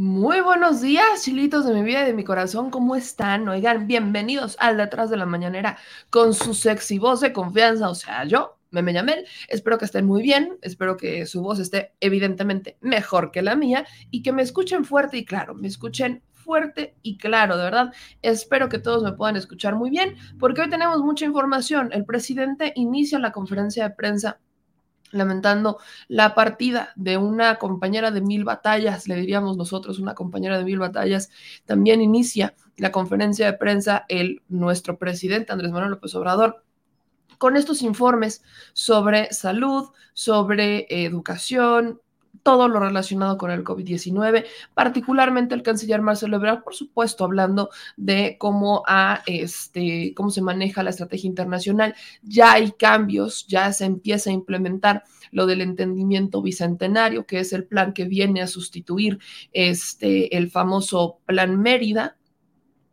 Muy buenos días, chilitos de mi vida y de mi corazón, ¿cómo están? Oigan, bienvenidos al Detrás de la Mañanera con su sexy voz de confianza, o sea, yo, me Yamel, espero que estén muy bien, espero que su voz esté evidentemente mejor que la mía y que me escuchen fuerte y claro, me escuchen fuerte y claro, de verdad. Espero que todos me puedan escuchar muy bien, porque hoy tenemos mucha información. El presidente inicia la conferencia de prensa lamentando la partida de una compañera de mil batallas, le diríamos nosotros, una compañera de mil batallas, también inicia la conferencia de prensa el nuestro presidente Andrés Manuel López Obrador con estos informes sobre salud, sobre educación, todo lo relacionado con el COVID-19, particularmente el canciller Marcelo Ebrard, por supuesto, hablando de cómo, este, cómo se maneja la estrategia internacional. Ya hay cambios, ya se empieza a implementar lo del entendimiento bicentenario, que es el plan que viene a sustituir este, el famoso Plan Mérida,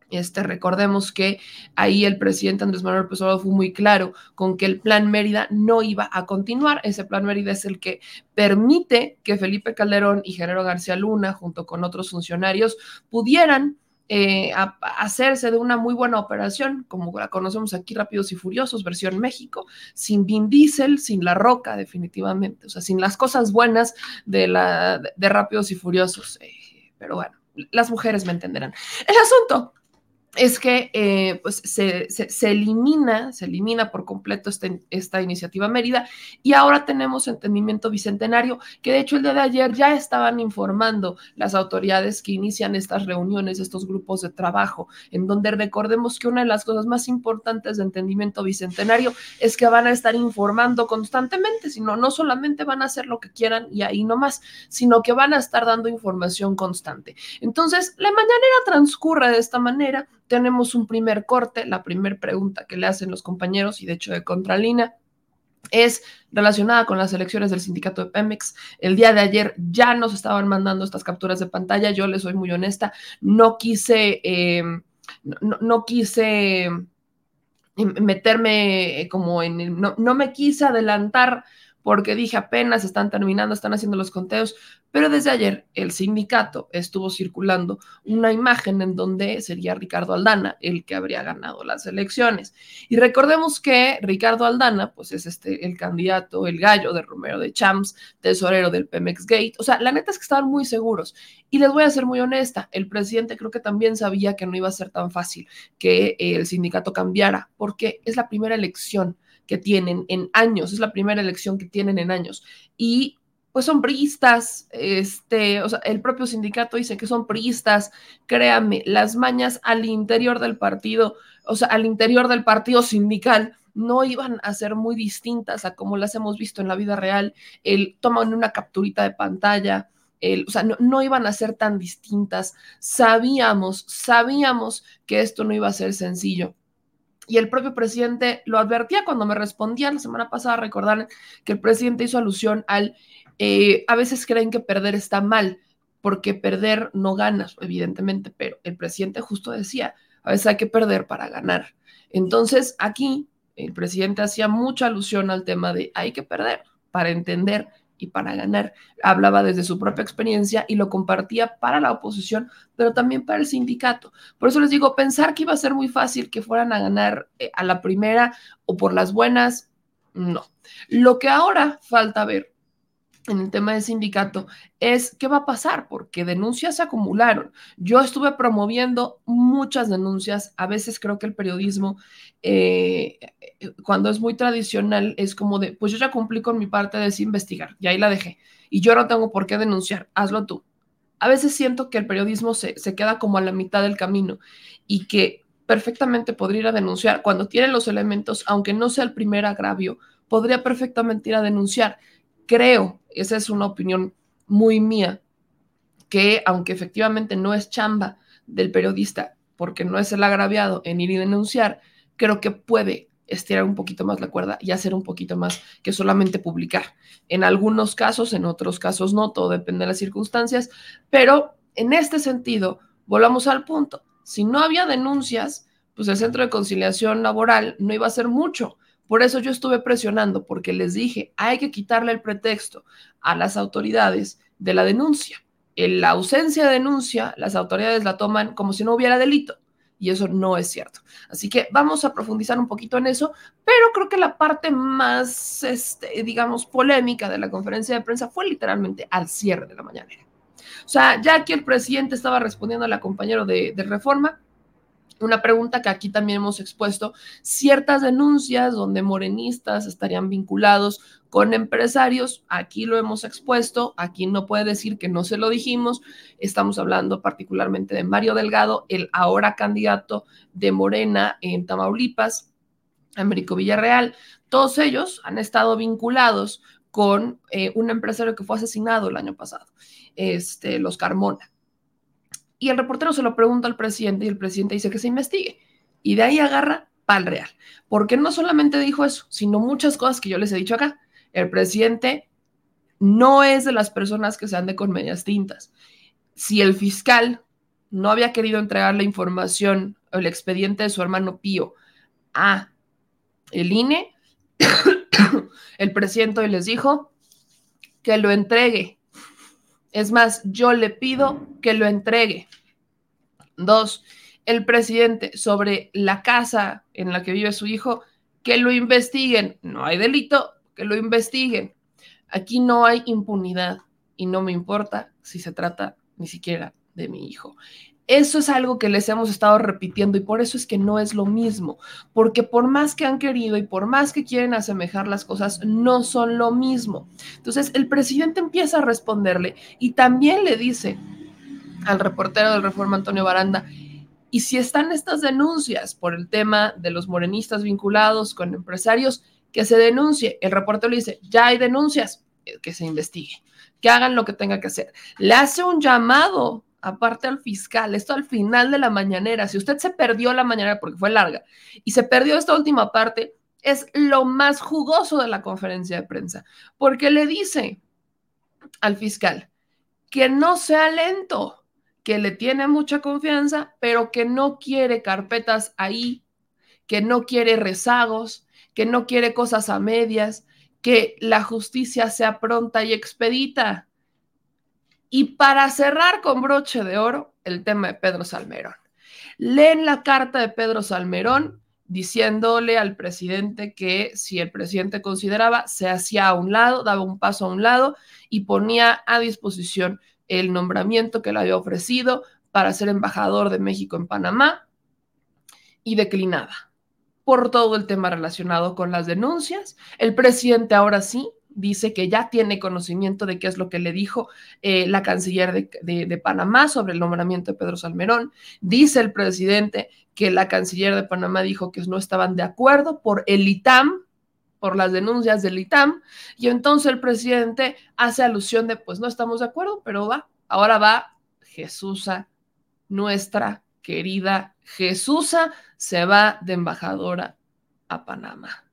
este, recordemos que ahí el presidente Andrés Manuel López Obrador fue muy claro con que el plan Mérida no iba a continuar. Ese plan Mérida es el que permite que Felipe Calderón y Genero García Luna, junto con otros funcionarios, pudieran eh, hacerse de una muy buena operación, como la conocemos aquí, Rápidos y Furiosos, versión México, sin Vin Diesel, sin La Roca, definitivamente, o sea, sin las cosas buenas de, la, de Rápidos y Furiosos. Eh, pero bueno, las mujeres me entenderán. El asunto es que eh, pues se, elimina, se elimina por completo este, esta iniciativa Mérida y ahora tenemos entendimiento bicentenario, que de hecho el día de ayer ya estaban informando las autoridades que inician estas reuniones, estos grupos de trabajo, en donde recordemos que una de las cosas más importantes de entendimiento bicentenario es que van a estar informando constantemente, sino no solamente van a hacer lo que quieran y ahí nomás, sino que van a estar dando información constante. Entonces, la mañanera transcurre de esta manera tenemos un primer corte, la primera pregunta que le hacen los compañeros y de hecho de Contralina es relacionada con las elecciones del sindicato de Pemex. El día de ayer ya nos estaban mandando estas capturas de pantalla. Yo les soy muy honesta, no quise, eh, no, quise meterme como en, no, no me quise adelantar porque dije apenas están terminando, están haciendo los conteos, pero desde ayer el sindicato estuvo circulando una imagen en donde sería Ricardo Aldana el que habría ganado las elecciones. Y recordemos que Ricardo Aldana, pues es este el candidato, el gallo de Romero de Champs, tesorero del Pemex Gate. O sea, la neta es que estaban muy seguros. Y les voy a ser muy honesta, el presidente creo que también sabía que no iba a ser tan fácil que el sindicato cambiara, porque es la primera elección que tienen en años, es la primera elección que tienen en años. Y pues son priistas, este, o sea, el propio sindicato dice que son priistas, créanme, las mañas al interior del partido, o sea, al interior del partido sindical no iban a ser muy distintas a como las hemos visto en la vida real, el toman una capturita de pantalla, o sea, no, no, iban a ser tan distintas. Sabíamos, sabíamos que esto no iba a ser sencillo y el propio presidente lo advertía cuando me respondía la semana pasada, recordar que el presidente hizo alusión al, eh, a veces creen que perder está mal, porque perder no ganas, evidentemente, pero el presidente justo decía, a veces hay que perder para ganar. Entonces, aquí el presidente hacía mucha alusión al tema de hay que perder para entender y para ganar. Hablaba desde su propia experiencia y lo compartía para la oposición, pero también para el sindicato. Por eso les digo, pensar que iba a ser muy fácil que fueran a ganar eh, a la primera o por las buenas, no. Lo que ahora falta ver en el tema del sindicato es qué va a pasar, porque denuncias se acumularon. Yo estuve promoviendo muchas denuncias, a veces creo que el periodismo, eh, cuando es muy tradicional, es como de, pues yo ya cumplí con mi parte de investigar, y ahí la dejé, y yo no tengo por qué denunciar, hazlo tú. A veces siento que el periodismo se, se queda como a la mitad del camino y que perfectamente podría ir a denunciar cuando tiene los elementos, aunque no sea el primer agravio, podría perfectamente ir a denunciar Creo, esa es una opinión muy mía, que aunque efectivamente no es chamba del periodista, porque no es el agraviado en ir y denunciar, creo que puede estirar un poquito más la cuerda y hacer un poquito más que solamente publicar. En algunos casos, en otros casos no, todo depende de las circunstancias, pero en este sentido, volvamos al punto. Si no había denuncias, pues el centro de conciliación laboral no iba a hacer mucho. Por eso yo estuve presionando, porque les dije, hay que quitarle el pretexto a las autoridades de la denuncia. En la ausencia de denuncia, las autoridades la toman como si no hubiera delito y eso no es cierto. Así que vamos a profundizar un poquito en eso, pero creo que la parte más, este, digamos, polémica de la conferencia de prensa fue literalmente al cierre de la mañanera. O sea, ya que el presidente estaba respondiendo al compañero de, de Reforma, una pregunta que aquí también hemos expuesto, ciertas denuncias donde morenistas estarían vinculados con empresarios, aquí lo hemos expuesto, aquí no puede decir que no se lo dijimos, estamos hablando particularmente de Mario Delgado, el ahora candidato de Morena en Tamaulipas, Américo Villarreal, todos ellos han estado vinculados con eh, un empresario que fue asesinado el año pasado, este, los Carmona. Y el reportero se lo pregunta al presidente y el presidente dice que se investigue. Y de ahí agarra pal real. Porque no solamente dijo eso, sino muchas cosas que yo les he dicho acá. El presidente no es de las personas que se ande con medias tintas. Si el fiscal no había querido entregar la información o el expediente de su hermano Pío a el INE, el presidente hoy les dijo que lo entregue es más, yo le pido que lo entregue. Dos, el presidente sobre la casa en la que vive su hijo, que lo investiguen. No hay delito, que lo investiguen. Aquí no hay impunidad y no me importa si se trata ni siquiera de mi hijo. Eso es algo que les hemos estado repitiendo y por eso es que no es lo mismo, porque por más que han querido y por más que quieren asemejar las cosas, no son lo mismo. Entonces el presidente empieza a responderle y también le dice al reportero del Reforma Antonio Baranda, y si están estas denuncias por el tema de los morenistas vinculados con empresarios, que se denuncie. El reportero le dice, ya hay denuncias, que se investigue, que hagan lo que tenga que hacer. Le hace un llamado aparte al fiscal, esto al final de la mañanera, si usted se perdió la mañanera porque fue larga y se perdió esta última parte, es lo más jugoso de la conferencia de prensa, porque le dice al fiscal que no sea lento, que le tiene mucha confianza, pero que no quiere carpetas ahí, que no quiere rezagos, que no quiere cosas a medias, que la justicia sea pronta y expedita. Y para cerrar con broche de oro, el tema de Pedro Salmerón. Leen la carta de Pedro Salmerón diciéndole al presidente que si el presidente consideraba, se hacía a un lado, daba un paso a un lado y ponía a disposición el nombramiento que le había ofrecido para ser embajador de México en Panamá y declinaba por todo el tema relacionado con las denuncias. El presidente ahora sí dice que ya tiene conocimiento de qué es lo que le dijo eh, la canciller de, Panamá sobre el nombramiento de Pedro Salmerón. Dice el presidente que la canciller de Panamá dijo que no estaban de acuerdo por el ITAM, por las denuncias del ITAM, y entonces el presidente hace alusión de, pues no estamos de acuerdo, pero va, ahora va Jesusa, nuestra querida Jesusa, se va de embajadora a Panamá.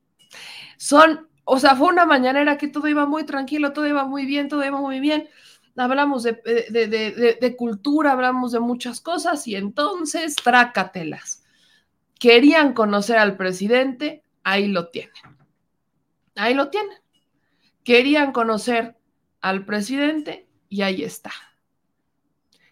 Son o sea, fue una mañanera que todo iba muy tranquilo, todo iba muy bien, todo iba muy bien. Hablamos de, de, cultura, hablamos de muchas cosas y entonces trácatelas. Querían conocer al presidente, ahí lo tienen. Ahí lo tienen. Querían conocer al presidente y ahí está.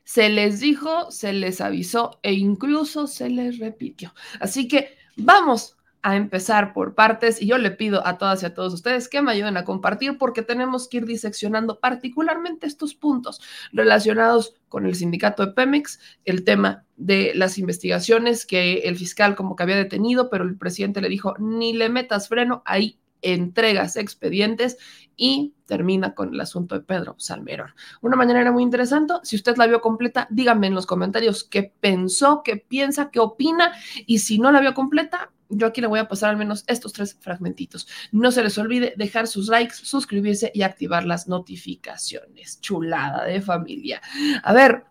Se les dijo, se les avisó e incluso se les repitió. Así que vamos a empezar por partes y yo le pido a todas y a todos ustedes que me ayuden a compartir porque tenemos que ir diseccionando particularmente estos puntos relacionados con el sindicato de Pemex, el tema de las investigaciones que el fiscal como que había detenido, pero el presidente le dijo, ni le metas freno, ahí entregas expedientes y termina con el asunto de Pedro Salmerón. Una mañana era muy interesante. Si usted la vio completa, díganme en los comentarios qué pensó, qué piensa, qué opina y si no la vio completa, yo aquí le voy a pasar al menos estos tres fragmentitos. No se les olvide dejar sus likes, suscribirse y activar las notificaciones. Chulada de familia. A ver,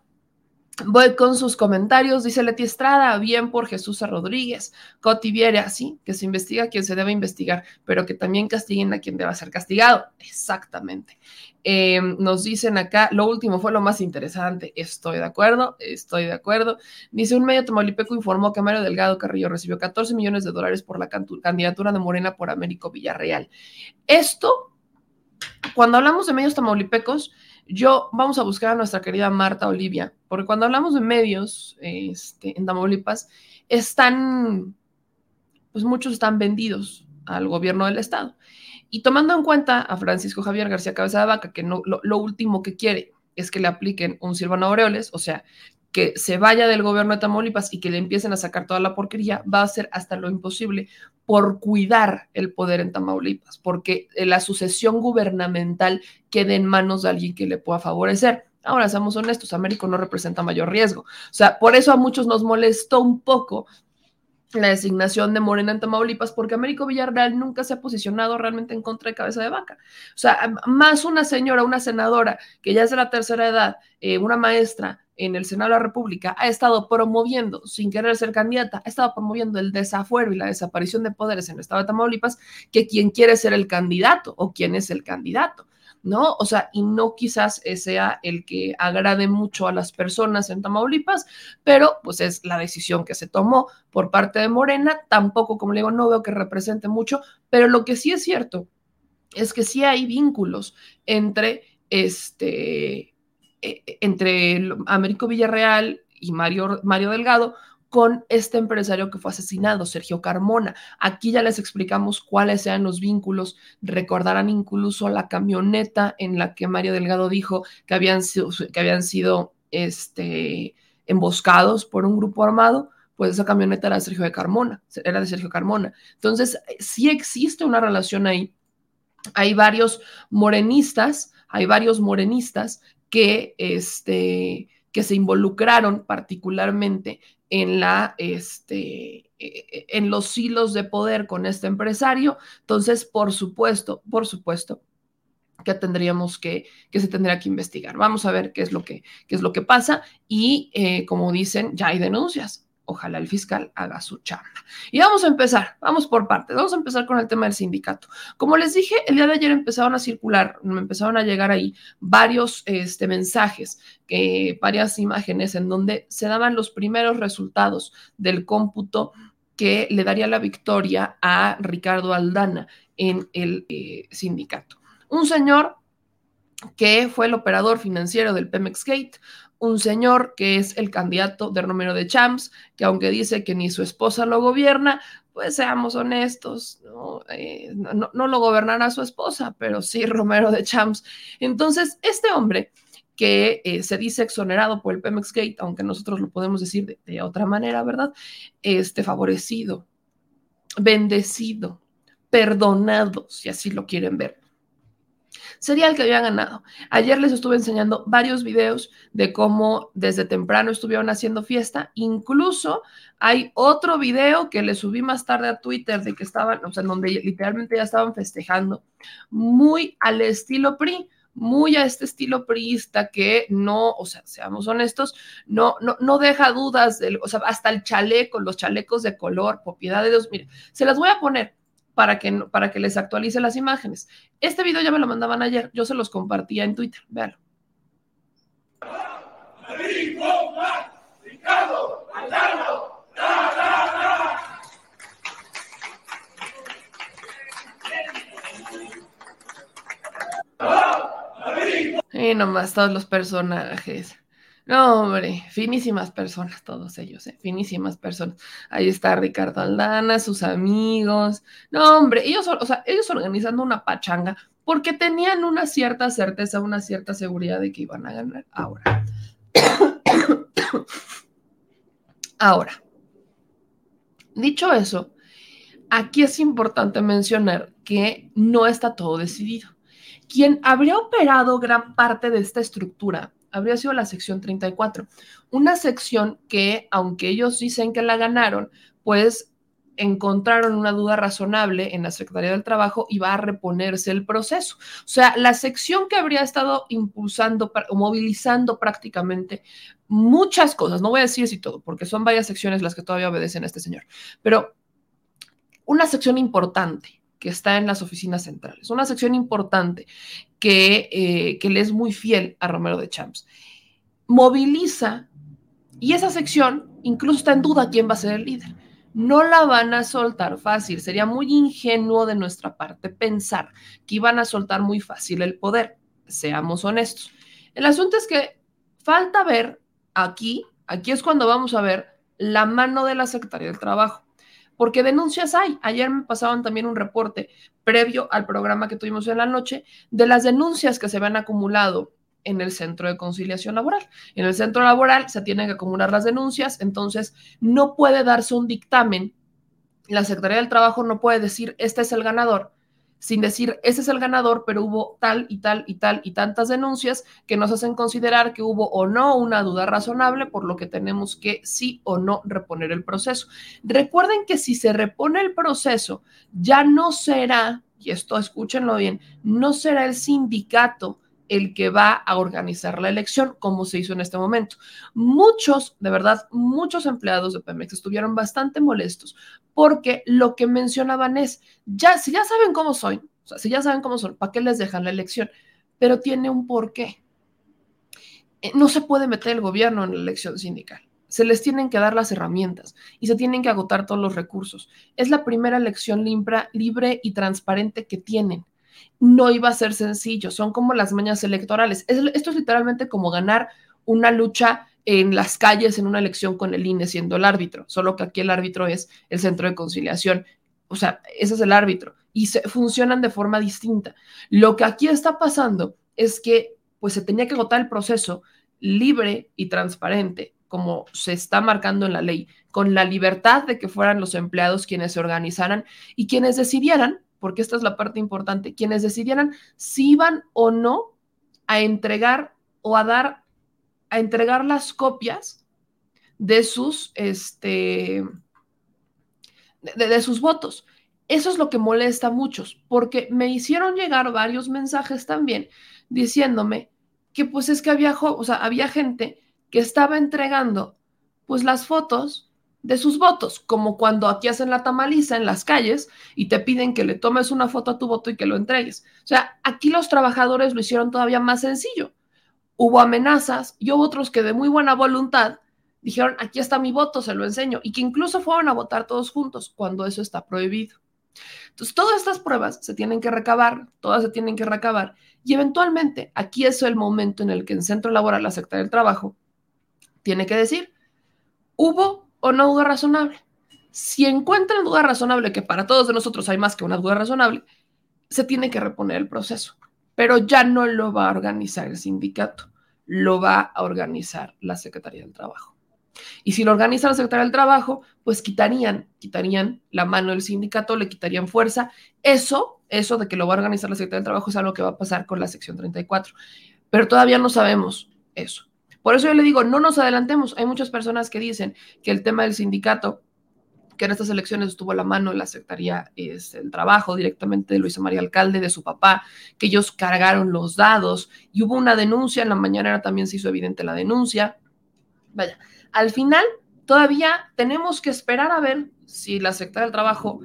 Voy con sus comentarios, dice Leti Estrada, bien por Jesús Rodríguez, Coti Viera, sí, que se investiga a quien se debe investigar, pero que también castiguen a quien deba ser castigado. Exactamente. Em, nos dicen acá, lo último fue lo más interesante, estoy de acuerdo, estoy de acuerdo. Dice, un medio tamaulipeco informó que Mario Delgado Carrillo recibió 14 millones de dólares por la candidatura de Morena por Américo Villarreal. Esto, cuando hablamos de medios tamaulipecos, yo vamos a buscar a nuestra querida Marta Olivia, porque cuando hablamos de medios este, en Tamaulipas, están, pues muchos están vendidos al gobierno del estado. Y tomando en cuenta a Francisco Javier García Cabeza de Vaca, que no, lo, lo último que quiere es que le apliquen un Silvano Aureoles, o sea, que se vaya del gobierno de Tamaulipas y que le empiecen a sacar toda la porquería, va a ser hasta lo imposible por cuidar el poder en Tamaulipas, porque la sucesión gubernamental quede en manos de alguien que le pueda favorecer. Ahora, seamos honestos, Américo no representa mayor riesgo. O sea, por eso a muchos nos molestó un poco la designación de Morena en Tamaulipas, porque Américo Villarreal nunca se ha posicionado realmente en contra de cabeza de vaca. O sea, más una señora, una senadora que ya es de la tercera edad, eh, una maestra en el Senado de la República, ha estado promoviendo, sin querer ser candidata, ha estado promoviendo el desafuero y la desaparición de poderes en el estado de Tamaulipas, que quien quiere ser el candidato o quién es el candidato. ¿no? O sea, y no quizás sea el que agrade mucho a las personas en Tamaulipas, pero pues es la decisión que se tomó por parte de Morena. Tampoco, como le digo, no veo que represente mucho, pero lo que sí es cierto es que sí hay vínculos entre este, entre Américo Villarreal y Mario, Mario Delgado, con este empresario que fue asesinado, Sergio Carmona. Aquí ya les explicamos cuáles sean los vínculos. Recordarán incluso la camioneta en la que Mario Delgado dijo que habían que habían sido este, emboscados por un grupo armado. Pues esa camioneta era de Sergio de Carmona, era de Sergio Carmona. Entonces, sí existe una relación ahí. Hay varios morenistas, hay varios morenistas que, este, que se involucraron particularmente en, la, este, e, e, en los hilos de poder con este empresario. Entonces, por supuesto, por supuesto que tendríamos que, que se tendría que investigar. Vamos a ver qué es lo que, qué es lo que pasa y, eh, como dicen, ya hay denuncias ojalá el fiscal haga su chamba. Y vamos a empezar, vamos por partes, vamos a empezar con el tema del sindicato. Como les dije, el día de ayer empezaron a circular, me empezaron a llegar ahí varios este, mensajes, varias imágenes en donde se daban los primeros resultados del cómputo que le daría la victoria a Ricardo Aldana en el eh, sindicato. Un señor que fue el operador financiero del Pemex Gate, un señor que es el candidato de Romero de Champs, que aunque dice que ni su esposa lo gobierna, pues seamos honestos, no, eh, lo gobernará su esposa, pero sí Romero de Champs. Entonces, este hombre que eh, se dice exonerado por el Pemex Gate, aunque nosotros lo podemos decir de, de otra manera, ¿verdad? Este favorecido, bendecido, perdonado, si así lo quieren ver sería el que había ganado. Ayer les estuve enseñando varios videos de cómo desde temprano estuvieron haciendo fiesta. Incluso hay otro video que le subí más tarde a Twitter de que estaban, o sea, donde literalmente ya estaban festejando, muy al estilo PRI muy a este estilo priista que no, o sea, seamos honestos, no, no, no deja dudas, del, o sea, hasta el chaleco, los chalecos de color, propiedad de Dios, mire, se las voy a poner, para que, para que les actualice las imágenes. Este video ya me lo mandaban ayer, yo se los compartía en Twitter, véanlo. Y nomás todos los personajes. No, hombre, finísimas personas, todos ellos, ¿eh? finísimas personas. Ahí está Ricardo Aldana, sus amigos. No, hombre, ellos, o sea, ellos organizando una pachanga porque tenían una cierta certeza, una cierta seguridad de que iban a ganar. Ahora. Ahora. Dicho eso, aquí es importante mencionar que no está todo decidido. Quien habría operado gran parte de esta estructura habría sido la sección 34, una sección que, aunque ellos dicen que la ganaron, pues encontraron una duda razonable en la Secretaría del Trabajo y va a reponerse el proceso. O sea, la sección que habría estado impulsando o movilizando prácticamente muchas cosas, no voy a decir si todo, porque son varias secciones las que todavía obedecen a este señor, pero una sección importante que está en las oficinas centrales, una sección importante que, eh, que le es muy fiel a Romero de Champs. Moviliza y esa sección incluso está en duda quién va a ser el líder no la van a soltar fácil. Sería muy ingenuo de nuestra parte pensar que iban a soltar muy fácil el poder. Seamos honestos. El asunto es que falta ver aquí, aquí es cuando vamos a ver la mano de la Secretaría del Trabajo. Porque denuncias hay. Ayer me pasaban también un reporte previo al programa que tuvimos en la noche de las denuncias que se habían acumulado en el centro de conciliación laboral. En el centro laboral se tienen que acumular las denuncias, entonces no puede darse un dictamen. La Secretaría del Trabajo no puede decir, este es el ganador, sin decir, este es el ganador, pero hubo tal y tal y tal y tantas denuncias que nos hacen considerar que hubo o no una duda razonable, por lo que tenemos que sí o no reponer el proceso. Recuerden que si se repone el proceso, ya no será, y esto escúchenlo bien, no será el sindicato el que va a organizar la elección, como se hizo en este momento. Muchos, de verdad, muchos empleados de Pemex estuvieron bastante molestos porque lo que mencionaban es, ya, si ya saben cómo soy, o sea, si ya saben cómo son, ¿para qué les dejan la elección? Pero tiene un porqué. Eh, no se puede meter el gobierno en la elección sindical. Se les tienen que dar las herramientas y se tienen que agotar todos los recursos. Es la primera elección libre y transparente que tienen no iba a ser sencillo, son como las mañas electorales. esto es literalmente como ganar una lucha en las calles en una elección con el INE siendo el árbitro, solo que aquí el árbitro es el centro de conciliación. O sea, ese es el árbitro y se, funcionan de forma distinta. Lo que aquí está pasando es que pues se tenía que agotar el proceso libre y transparente, como se está marcando en la ley, con la libertad de que fueran los empleados quienes se organizaran y quienes decidieran porque esta es la parte importante, quienes decidieran si iban o no a entregar o a dar, a entregar las copias de sus, este, de, sus votos. Eso es lo que molesta a muchos, porque me hicieron llegar varios mensajes también diciéndome que pues es que había, o sea, había gente que estaba entregando pues las fotos de sus votos, como cuando aquí hacen la tamaliza en las calles y te piden que le tomes una foto a tu voto y que lo entregues. O sea, aquí los trabajadores lo hicieron todavía más sencillo. Hubo amenazas y hubo otros que de muy buena voluntad dijeron, aquí está mi voto, se lo enseño, y que incluso fueron a votar todos juntos cuando eso está prohibido. Entonces, todas estas pruebas se tienen que recabar, todas se tienen que recabar, y eventualmente aquí es el momento en el que en Centro Laboral la Secretaría del Trabajo tiene que decir, hubo o no duda razonable. Si encuentran duda razonable, que para todos de nosotros hay más que una duda razonable, se tiene que reponer el proceso, pero ya no lo va a organizar el sindicato, lo va a organizar la Secretaría del Trabajo. Y si lo organiza la Secretaría del Trabajo, pues quitarían, quitarían la mano del sindicato, le quitarían fuerza. Eso, eso de que lo va a organizar la Secretaría del Trabajo es algo que va a pasar con la sección 34. Pero todavía no sabemos eso. Por eso yo le digo, no nos adelantemos. Hay muchas personas que dicen que el tema del sindicato, que en estas elecciones estuvo la mano la Secretaría es el Trabajo directamente de Luisa María Alcalde, de su papá, que ellos cargaron los dados y hubo una denuncia, en la mañana también se hizo evidente la denuncia. Vaya, al final todavía tenemos que esperar a ver si la Secretaría del Trabajo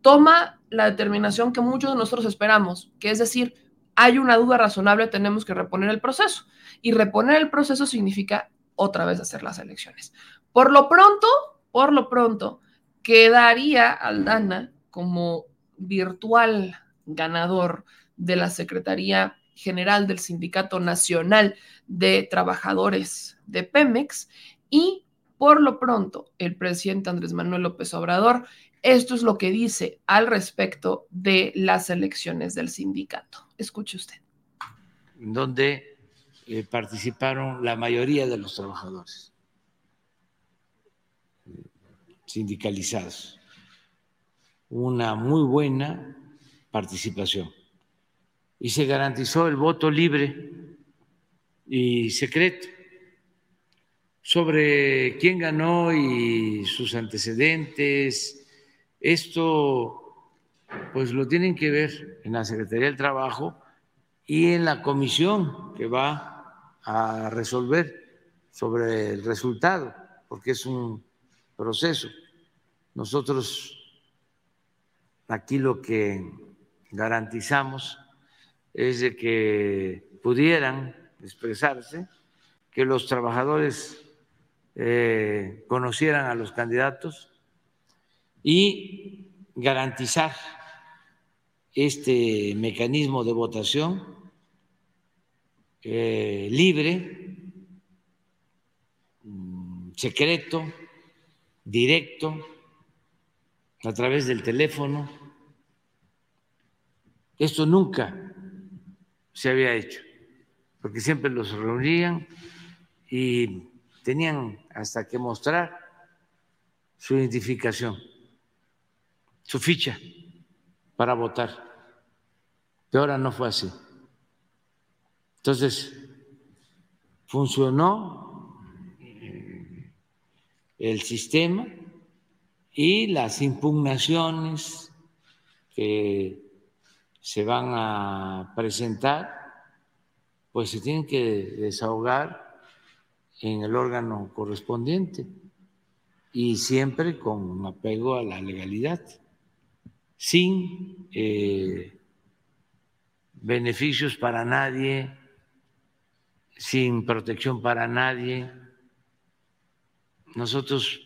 toma la determinación que muchos de nosotros esperamos, que es decir, hay una duda razonable, tenemos que reponer el proceso. Y reponer el proceso significa otra vez hacer las elecciones. Por lo pronto, por lo pronto, quedaría Aldana como virtual ganador de la Secretaría General del Sindicato Nacional de Trabajadores de Pemex y por lo pronto el presidente Andrés Manuel López Obrador esto es lo que dice al respecto de las elecciones del sindicato. Escuche usted. Donde eh, participaron la mayoría de los trabajadores sindicalizados. una muy buena participación y se garantizó el voto libre y secreto sobre quién ganó y sus antecedentes. Esto pues lo tienen que ver en la Secretaría del Trabajo y en la comisión que va a resolver sobre el resultado, porque es un proceso. Nosotros aquí lo que garantizamos es de que pudieran expresarse, que los trabajadores eh, conocieran a los candidatos y garantizar este mecanismo de votación eh, libre, mm, secreto, directo, a través del teléfono. Esto nunca se había hecho, porque siempre los reunían y tenían hasta que mostrar su identificación, su ficha para votar. Pero ahora no fue así. Entonces, funcionó el sistema y las impugnaciones que se van a presentar, pues se tienen que desahogar en el órgano correspondiente y siempre con apego a la legalidad sin eh, beneficios para nadie, sin protección para nadie. Nosotros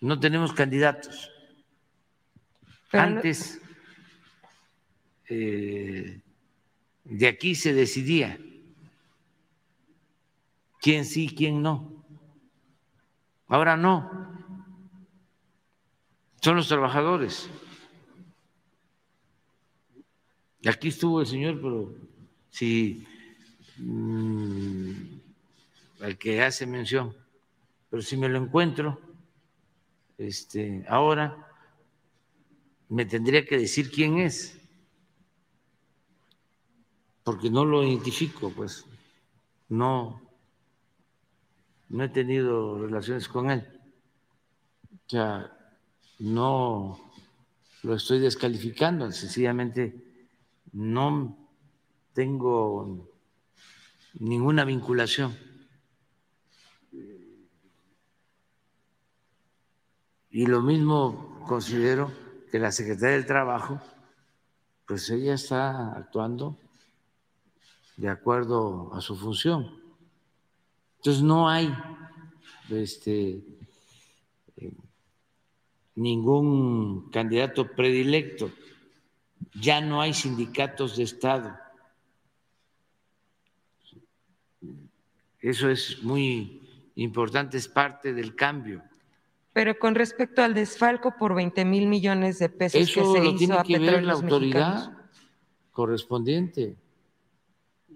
no tenemos candidatos. Antes eh, de aquí se decidía quién sí, quién no. Ahora no. Son los trabajadores. Aquí estuvo el señor, pero si mm, al que hace mención, pero si me lo encuentro, este, ahora me tendría que decir quién es, porque no lo identifico, pues no, no he tenido relaciones con él. O sea, no lo estoy descalificando, sencillamente no tengo ninguna vinculación. Y lo mismo considero que la Secretaría del Trabajo, pues ella está actuando de acuerdo a su función. Entonces no hay este, ningún candidato predilecto ya no hay sindicatos de Estado. Eso es muy importante, es parte del cambio. Pero con respecto al desfalco por 20 mil millones de pesos Eso que se lo hizo tiene a que ver la autoridad Mexicanos. correspondiente.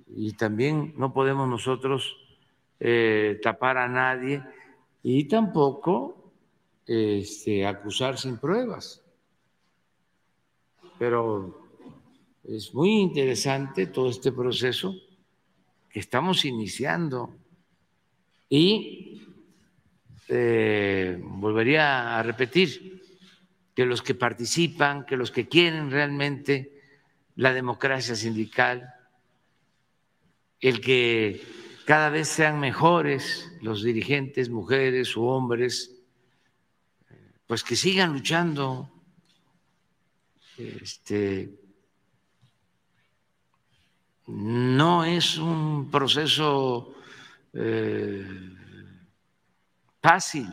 Y también no podemos nosotros eh, tapar a nadie y tampoco este, acusar sin pruebas pero es muy interesante todo este proceso estamos iniciando. Y eh, volvería a repetir que los que participan, que los que quieren realmente la democracia sindical, el que cada vez sean mejores los dirigentes, mujeres o hombres, pues que sigan luchando este, no es un proceso eh, fácil.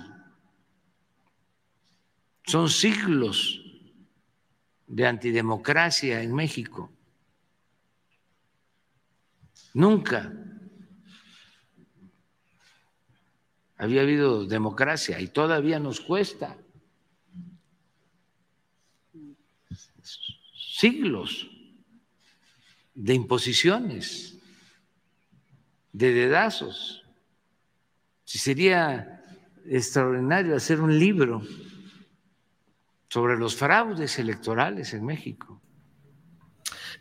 Son siglos de antidemocracia en México. Nunca había habido democracia y todavía nos cuesta. siglos de imposiciones, de dedazos. Si sería extraordinario hacer un libro sobre los fraudes electorales en México.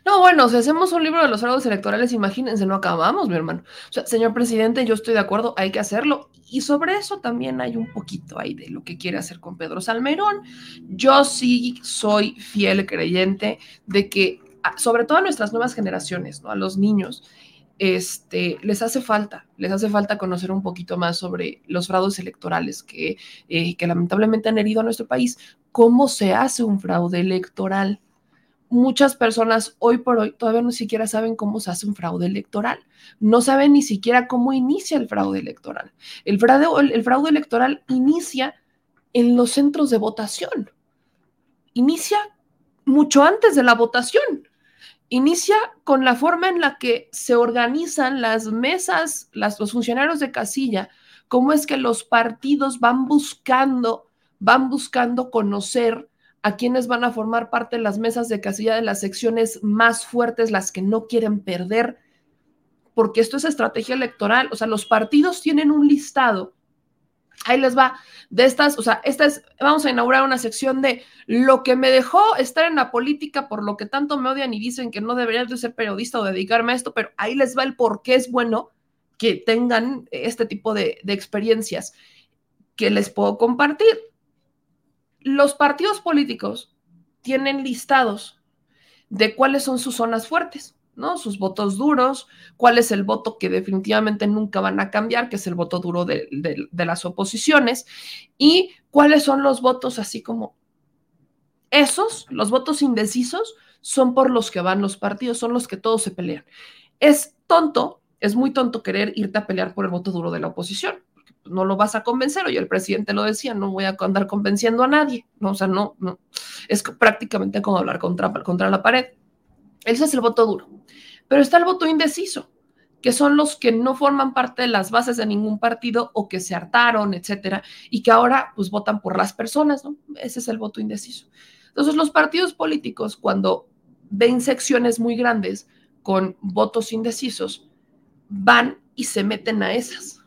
No, bueno, si hacemos un libro de los fraudes electorales, imagínense, no acabamos, mi hermano. Señor presidente, yo estoy de acuerdo, hay que hacerlo. Y sobre eso también hay un poquito ahí de lo que quiere hacer con Pedro Salmerón. Yo sí soy fiel creyente de que, sobre todo a nuestras nuevas generaciones, ¿no? a los niños, este, les hace falta, les hace falta conocer un poquito más sobre los fraudes electorales que, eh, que lamentablemente han herido a nuestro país. ¿Cómo se hace un fraude electoral? muchas personas hoy por hoy todavía no siquiera saben cómo se hace un fraude electoral. No saben ni siquiera cómo inicia el fraude electoral. El fraude, el fraude electoral inicia en los centros de votación. Inicia mucho antes de la votación. Inicia con la forma en la que se organizan las mesas, las, los funcionarios de casilla, cómo es que los partidos van buscando, van buscando conocer a quienes van a formar parte de las mesas de casilla de las secciones más fuertes, las que no quieren perder, porque esto es estrategia electoral, o sea, los partidos tienen un listado. Ahí les va, de estas, o sea, esta es, vamos a inaugurar una sección de lo que me dejó estar en la política, por lo que tanto me odian y dicen que no debería de ser periodista o dedicarme a esto, pero ahí les va el por qué es bueno que tengan este tipo de, de experiencias que les puedo compartir. Los partidos políticos tienen listados de cuáles son sus zonas fuertes, ¿no? Sus votos duros, cuál es el voto que definitivamente nunca van a cambiar, que es el voto duro de, las oposiciones, y cuáles son los votos así como esos, los votos indecisos, son por los que van los partidos, son los que todos se pelean. Es tonto, es muy tonto querer irte a pelear por el voto duro de la oposición no lo vas a convencer. Oye, el presidente lo decía, no voy a andar convenciendo a nadie. No, o sea, no, no. Es prácticamente como hablar contra, contra la pared. Ese es el voto duro. Pero está el voto indeciso, que son los que no forman parte de las bases de ningún partido o que se hartaron, etcétera, y que ahora pues votan por las personas, ¿no? Ese es el voto indeciso. Entonces, los partidos políticos, cuando ven secciones muy grandes con votos indecisos, van y se meten a esas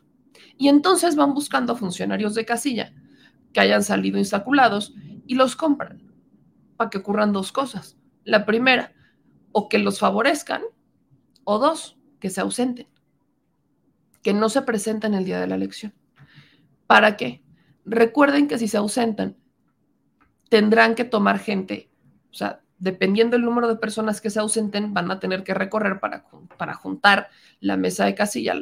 y entonces van buscando a funcionarios de casilla que hayan salido insaculados y los compran para que ocurran dos cosas. La primera, o que los favorezcan, o dos, que se ausenten, que no se presenten el día de la elección. ¿Para qué? Recuerden que si se ausentan, tendrán que tomar gente, o sea, dependiendo del número de personas que se ausenten, van a tener que recorrer para, para juntar la mesa de casilla,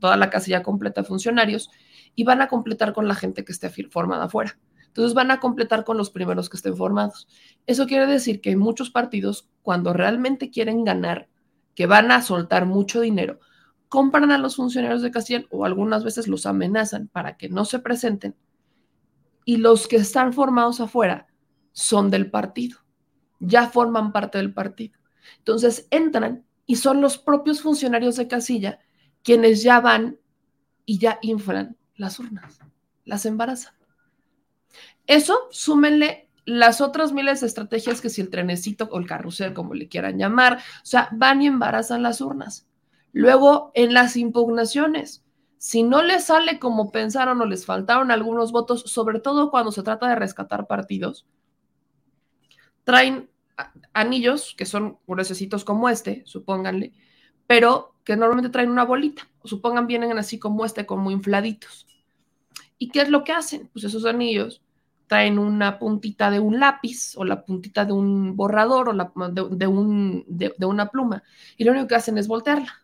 toda la casilla completa de funcionarios, y van a completar con la gente que esté formada afuera. Entonces van a completar con los primeros que estén formados. Eso quiere decir que muchos partidos, cuando realmente quieren ganar, que van a soltar mucho dinero, compran a los funcionarios de casilla o algunas veces los amenazan para que no se presenten. Y los que están formados afuera son del partido ya forman parte del partido. Entonces entran y son los propios funcionarios de casilla quienes ya van y ya inflan las urnas, las embarazan. Eso, súmenle las otras miles de estrategias que si el trenecito o el carrusel, como le quieran llamar, o sea, van y embarazan las urnas. Luego, en las impugnaciones, si no les sale como pensaron o les faltaron algunos votos, sobre todo cuando se trata de rescatar partidos, traen anillos que son gruesecitos como este, supónganle, pero que normalmente traen una bolita, o supongan vienen así como este, como infladitos. ¿Y qué es lo que hacen? Pues esos anillos traen una puntita de un lápiz o la puntita de un borrador o la, de, un, de, una pluma, y lo único que hacen es voltearla.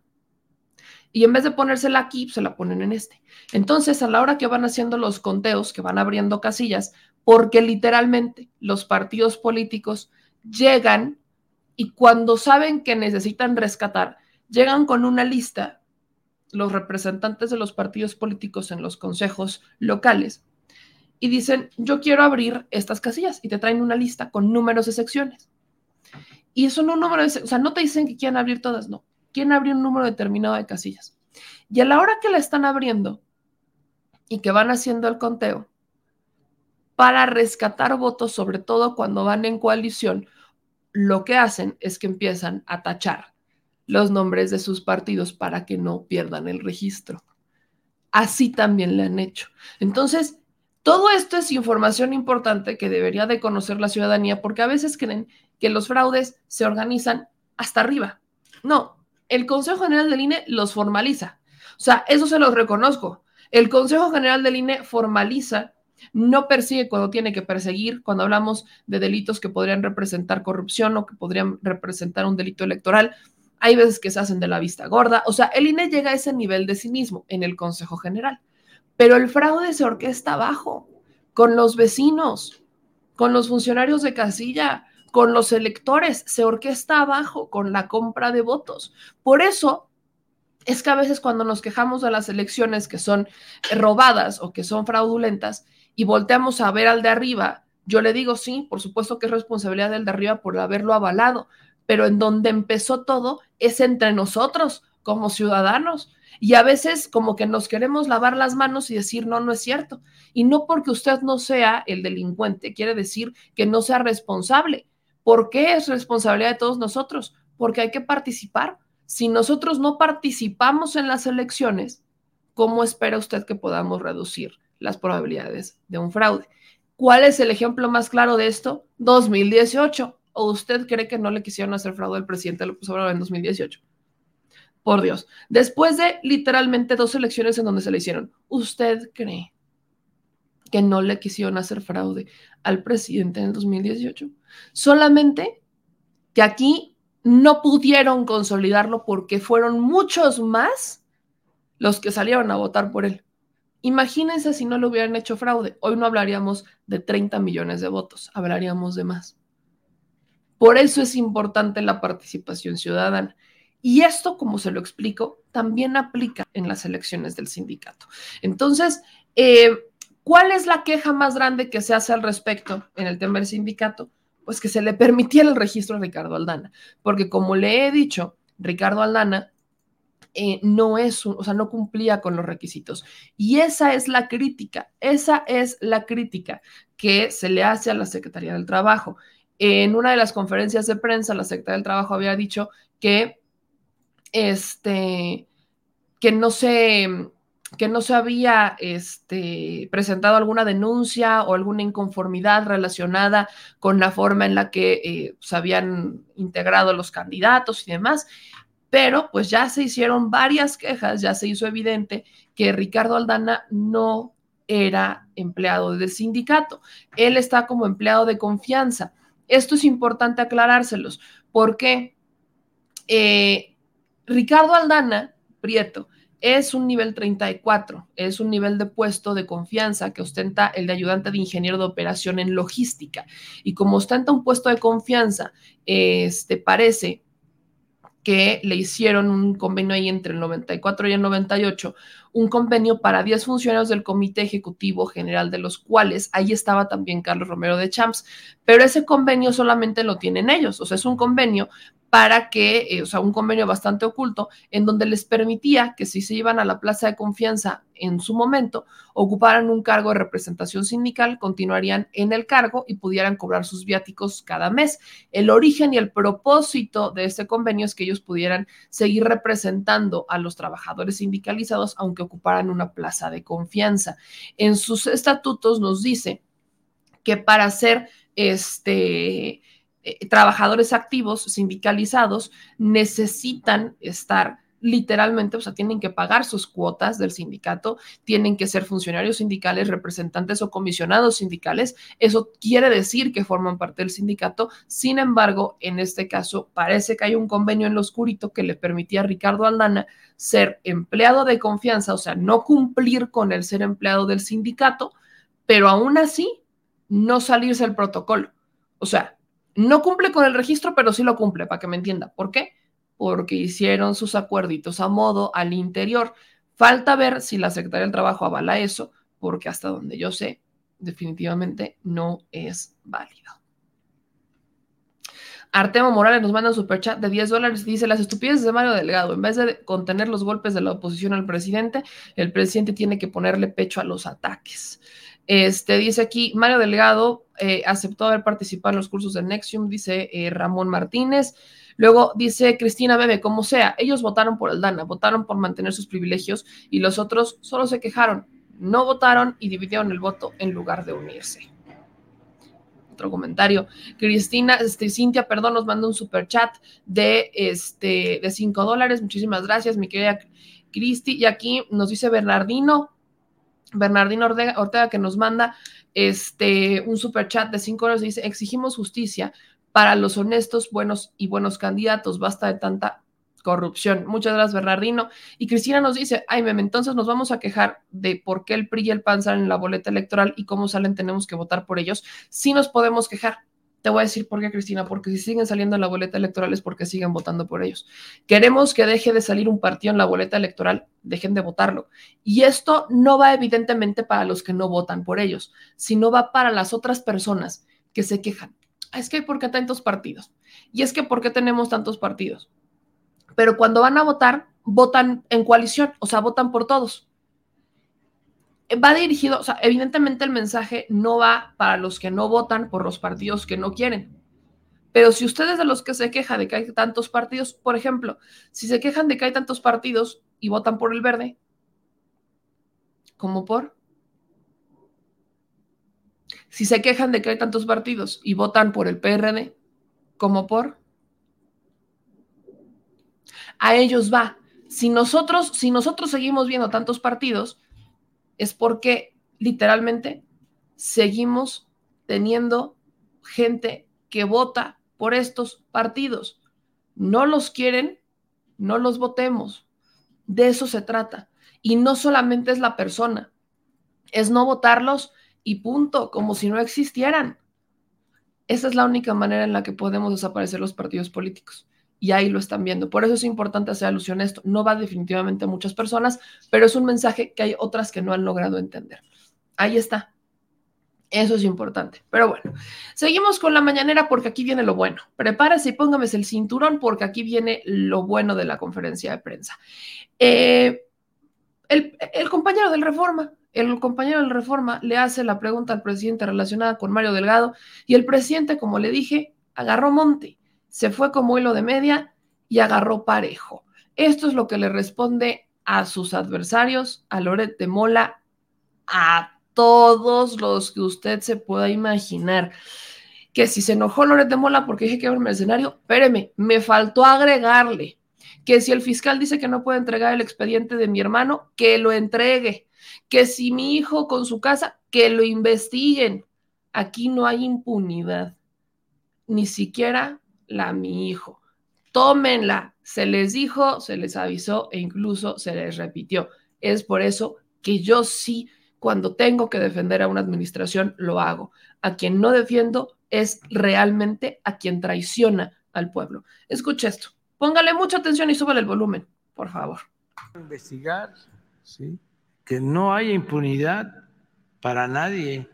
Y en vez de ponérsela aquí, se la ponen en este. Entonces, a la hora que van haciendo los conteos, que van abriendo casillas, porque literalmente los partidos políticos llegan y cuando saben que necesitan rescatar, llegan con una lista, los representantes de los partidos políticos en los consejos locales, y dicen, yo quiero abrir estas casillas, y te traen una lista con números de secciones. Y eso no un número de, o sea, no te dicen que quieren abrir todas, no, quieren abrir un número determinado de casillas. Y a la hora que la están abriendo y que van haciendo el conteo, para rescatar votos, sobre todo cuando van en coalición, lo que hacen es que empiezan a tachar los nombres de sus partidos para que no pierdan el registro. Así también le han hecho. Entonces, Todo esto es información importante que debería de conocer la ciudadanía porque a veces creen que los fraudes se organizan hasta arriba. No, el Consejo General del INE los formaliza. O sea, eso se los reconozco. El Consejo General del INE formaliza, no persigue cuando tiene que perseguir, cuando hablamos de delitos que podrían representar corrupción o que podrían representar un delito electoral. Hay veces que se hacen de la vista gorda. O sea, el INE llega a ese nivel de cinismo en el Consejo General. Pero el fraude se orquesta abajo, con los vecinos, con los funcionarios de casilla, con los electores, se orquesta abajo con la compra de votos. Por eso es que a veces cuando nos quejamos de las elecciones que son robadas o que son fraudulentas y volteamos a ver al de arriba, yo le digo, sí, por supuesto que es responsabilidad del de arriba por haberlo avalado, pero en donde empezó todo es entre nosotros como ciudadanos. Y a veces como que nos queremos lavar las manos y decir, no, no es cierto. Y no porque usted no sea el delincuente, quiere decir que no sea responsable. ¿Por qué es responsabilidad de todos nosotros? Porque hay que participar. Si nosotros no participamos en las elecciones, ¿cómo espera usted que podamos reducir las probabilidades de un fraude? ¿Cuál es el ejemplo más claro de esto? 2018. ¿O usted cree que no le quisieron hacer fraude al presidente López Obrador en 2018? Por Dios. Después de literalmente dos elecciones en donde se le hicieron, ¿usted cree que no le quisieron hacer fraude al presidente en el 2018? Solamente que aquí no pudieron consolidarlo porque fueron muchos más los que salieron a votar por él. Imagínense si no le hubieran hecho fraude. Hoy no hablaríamos de 30 millones de votos, hablaríamos de más. Por eso es importante la participación ciudadana. Y esto, como se lo explico, también aplica en las elecciones del sindicato. Entonces, eh, ¿cuál es la queja más grande que se hace al respecto en el tema del sindicato? Pues que se le permitiera el registro a Ricardo Aldana, porque como le he dicho, Ricardo Aldana eh, no es, o sea, no cumplía con los requisitos. Y esa es la crítica, esa es la crítica que se le hace a la Secretaría del Trabajo. En una de las conferencias de prensa, la Secretaría del Trabajo había dicho que, este, que no se, que no se había este, presentado alguna denuncia o alguna inconformidad relacionada con la forma en la que eh, se habían integrado los candidatos y demás. Pero pues ya se hicieron varias quejas, ya se hizo evidente que Ricardo Aldana no era empleado del sindicato, él está como empleado de confianza. Esto es importante aclarárselos, porque eh, Ricardo Aldana, Prieto, es un nivel 34, es un nivel de puesto de confianza que ostenta el de ayudante de ingeniero de operación en logística. Y como ostenta un puesto de confianza, este parece que le hicieron un convenio ahí entre el 94 y el 98, un convenio para 10 funcionarios del Comité Ejecutivo General, de los cuales ahí estaba también Carlos Romero de Champs, pero ese convenio solamente lo tienen ellos, o sea, es un convenio para que, eh, o sea, un convenio bastante oculto, en donde les permitía que si se iban a la plaza de confianza en su momento, ocuparan un cargo de representación sindical, continuarían en el cargo y pudieran cobrar sus viáticos cada mes. El origen y el propósito de este convenio es que ellos pudieran seguir representando a los trabajadores sindicalizados, aunque ocuparan una plaza de confianza. En sus estatutos nos dice que para ser este eh, trabajadores activos sindicalizados necesitan estar literalmente, o sea, tienen que pagar sus cuotas del sindicato, tienen que ser funcionarios sindicales, representantes o comisionados sindicales. Eso quiere decir que forman parte del sindicato. Sin embargo, en este caso, parece que hay un convenio en lo oscurito que le permitía a Ricardo Aldana ser empleado de confianza, o sea, no cumplir con el ser empleado del sindicato, pero aún así no salirse del protocolo. O sea, no cumple con el registro, pero sí lo cumple, para que me entienda. ¿Por qué? Porque hicieron sus acuerditos a modo al interior. Falta ver si la Secretaría del Trabajo avala eso, porque hasta donde yo sé, definitivamente no es válido. Artemo Morales nos manda un superchat de 10 dólares. Dice: Las estupideces de Mario Delgado. En vez de contener los golpes de la oposición al presidente, el presidente tiene que ponerle pecho a los ataques. Este, dice aquí, Mario Delgado eh, aceptó haber participado en los cursos de Nexium, dice eh, Ramón Martínez. Luego dice Cristina Bebe, como sea, ellos votaron por el DANA, votaron por mantener sus privilegios y los otros solo se quejaron. no votaron y dividieron el voto en lugar de unirse. Otro comentario. Cristina, este, Cintia, perdón, nos manda un super chat de, este, de 5 dólares. Muchísimas gracias, mi querida Cristi. Y aquí nos dice Bernardino, Bernardino Ortega, que nos manda este, un super chat de 5 dólares. Dice: Exigimos justicia para los honestos, buenos y buenos candidatos. Basta de tanta corrupción. Muchas gracias, Bernardino. Y Cristina nos dice, ay, meme, entonces nos vamos a quejar de por qué el PRI y el PAN salen en la boleta electoral y cómo salen tenemos que votar por ellos. Sí nos podemos quejar. Te voy a decir por qué, Cristina, porque si siguen saliendo en la boleta electoral es porque siguen votando por ellos. Queremos que deje de salir un partido en la boleta electoral, dejen de votarlo. Y esto no va evidentemente para los que no votan por ellos, sino va para las otras personas que se quejan. Es que ¿por qué tantos partidos? Y es que ¿por qué tenemos tantos partidos? pero cuando van a votar, votan en coalición, o sea, votan por todos. Va dirigido, o sea, evidentemente el mensaje no va para los que no votan por los partidos que no quieren. Pero si ustedes de los que se quejan de que hay tantos partidos, por ejemplo, si se quejan de que hay tantos partidos y votan por el verde, ¿cómo por? Si se quejan de que hay tantos partidos y votan por el PRD, ¿cómo por? a ellos va. Si nosotros, si nosotros seguimos viendo tantos partidos, es porque literalmente seguimos teniendo gente que vota por estos partidos. No los quieren, no los votemos. De eso se trata. Y no solamente es la persona, es no votarlos y punto, como si no existieran. Esa es la única manera en la que podemos desaparecer los partidos políticos y ahí lo están viendo. Por eso es importante hacer alusión a esto. No va definitivamente a muchas personas, pero es un mensaje que hay otras que no han logrado entender. Ahí está. Eso es importante. Pero bueno, seguimos con la mañanera porque aquí viene lo bueno. Prepárese y póngame el cinturón porque aquí viene lo bueno de la conferencia de prensa. Eh, el, el compañero del Reforma, el compañero del Reforma le hace la pregunta al presidente relacionada con Mario Delgado y el presidente, como le dije, agarró monte se fue como hilo de media y agarró parejo. Esto es lo que le responde a sus adversarios, a Loret de Mola, a todos los que usted se pueda imaginar. Que si se enojó Loret de Mola porque dije que era un mercenario, espéreme, me faltó agregarle que si el fiscal dice que no puede entregar el expediente de mi hermano, que lo entregue. Que si mi hijo con su casa, que lo investiguen. Aquí no hay impunidad, ni siquiera la mi hijo. Tómenla. Se les dijo, se les avisó e incluso se les repitió. Es por eso que yo sí, cuando tengo que defender a una administración, lo hago. A quien no defiendo es realmente a quien traiciona al pueblo. Escuche esto. Póngale mucha atención y súbale el volumen, por favor. Investigar, ¿sí? Que no haya impunidad para nadie,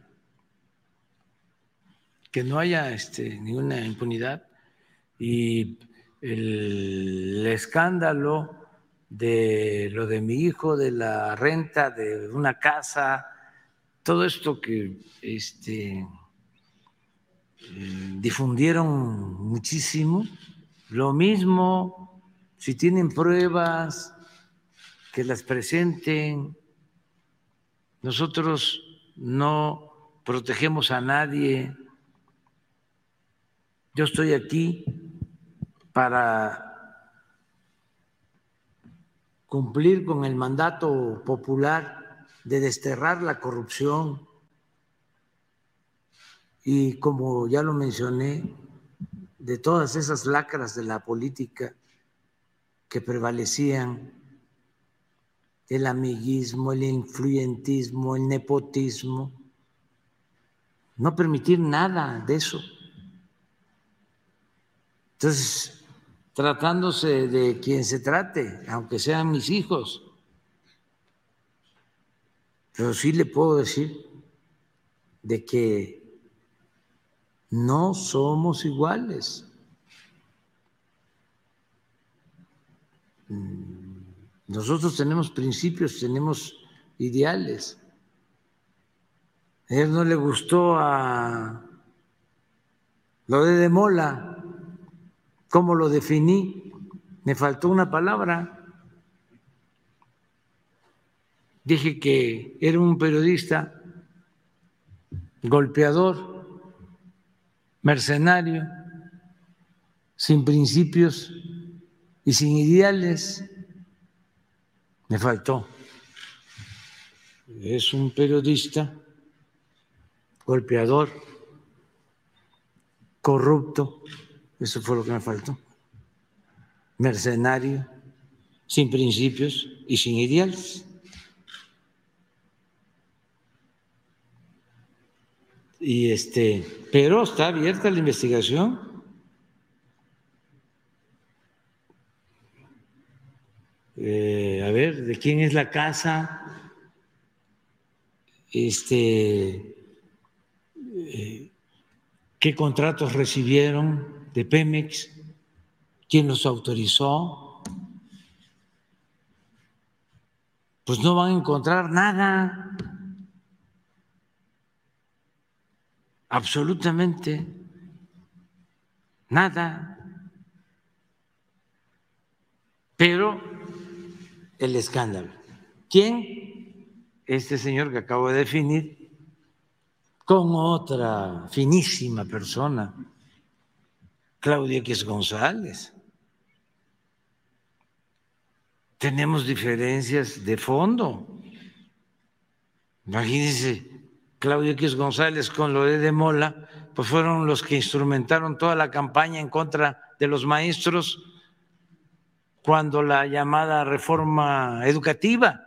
que no haya este, ninguna impunidad y el escándalo de lo de mi hijo, de la renta de una casa, todo esto que este, eh, difundieron muchísimo, lo mismo, si tienen pruebas, que las presenten. Nosotros no protegemos a nadie. Yo estoy aquí para cumplir con el mandato popular de desterrar la corrupción y como ya lo mencioné, de todas esas lacras de la política que prevalecían, el amiguismo, el influyentismo, el nepotismo, no permitir nada de eso. Entonces, tratándose de quien se trate, aunque sean mis hijos. Pero sí le puedo decir de que no somos iguales. Nosotros tenemos principios, tenemos ideales. A él no le gustó a lo de Demola ¿Cómo lo definí? Me faltó una palabra. dije que era un periodista golpeador, mercenario, sin principios y sin ideales. Me faltó. Es un periodista golpeador, corrupto, eso fue lo que me faltó, mercenario, sin principios y sin ideales. Y este, pero está abierta la investigación. Eh, a ver, ¿de quién es la casa? Este, eh, ¿Qué contratos recibieron de Pemex? ¿Quién los autorizó? Pues no van a encontrar nada. Absolutamente nada. Pero el escándalo. ¿Quién? Este señor que acabo de definir, con otra finísima persona, Claudia X González. Tenemos diferencias de fondo. Imagínense, Claudia X González con lo de Mola, pues fueron los que instrumentaron toda la campaña en contra de los maestros cuando la llamada reforma educativa.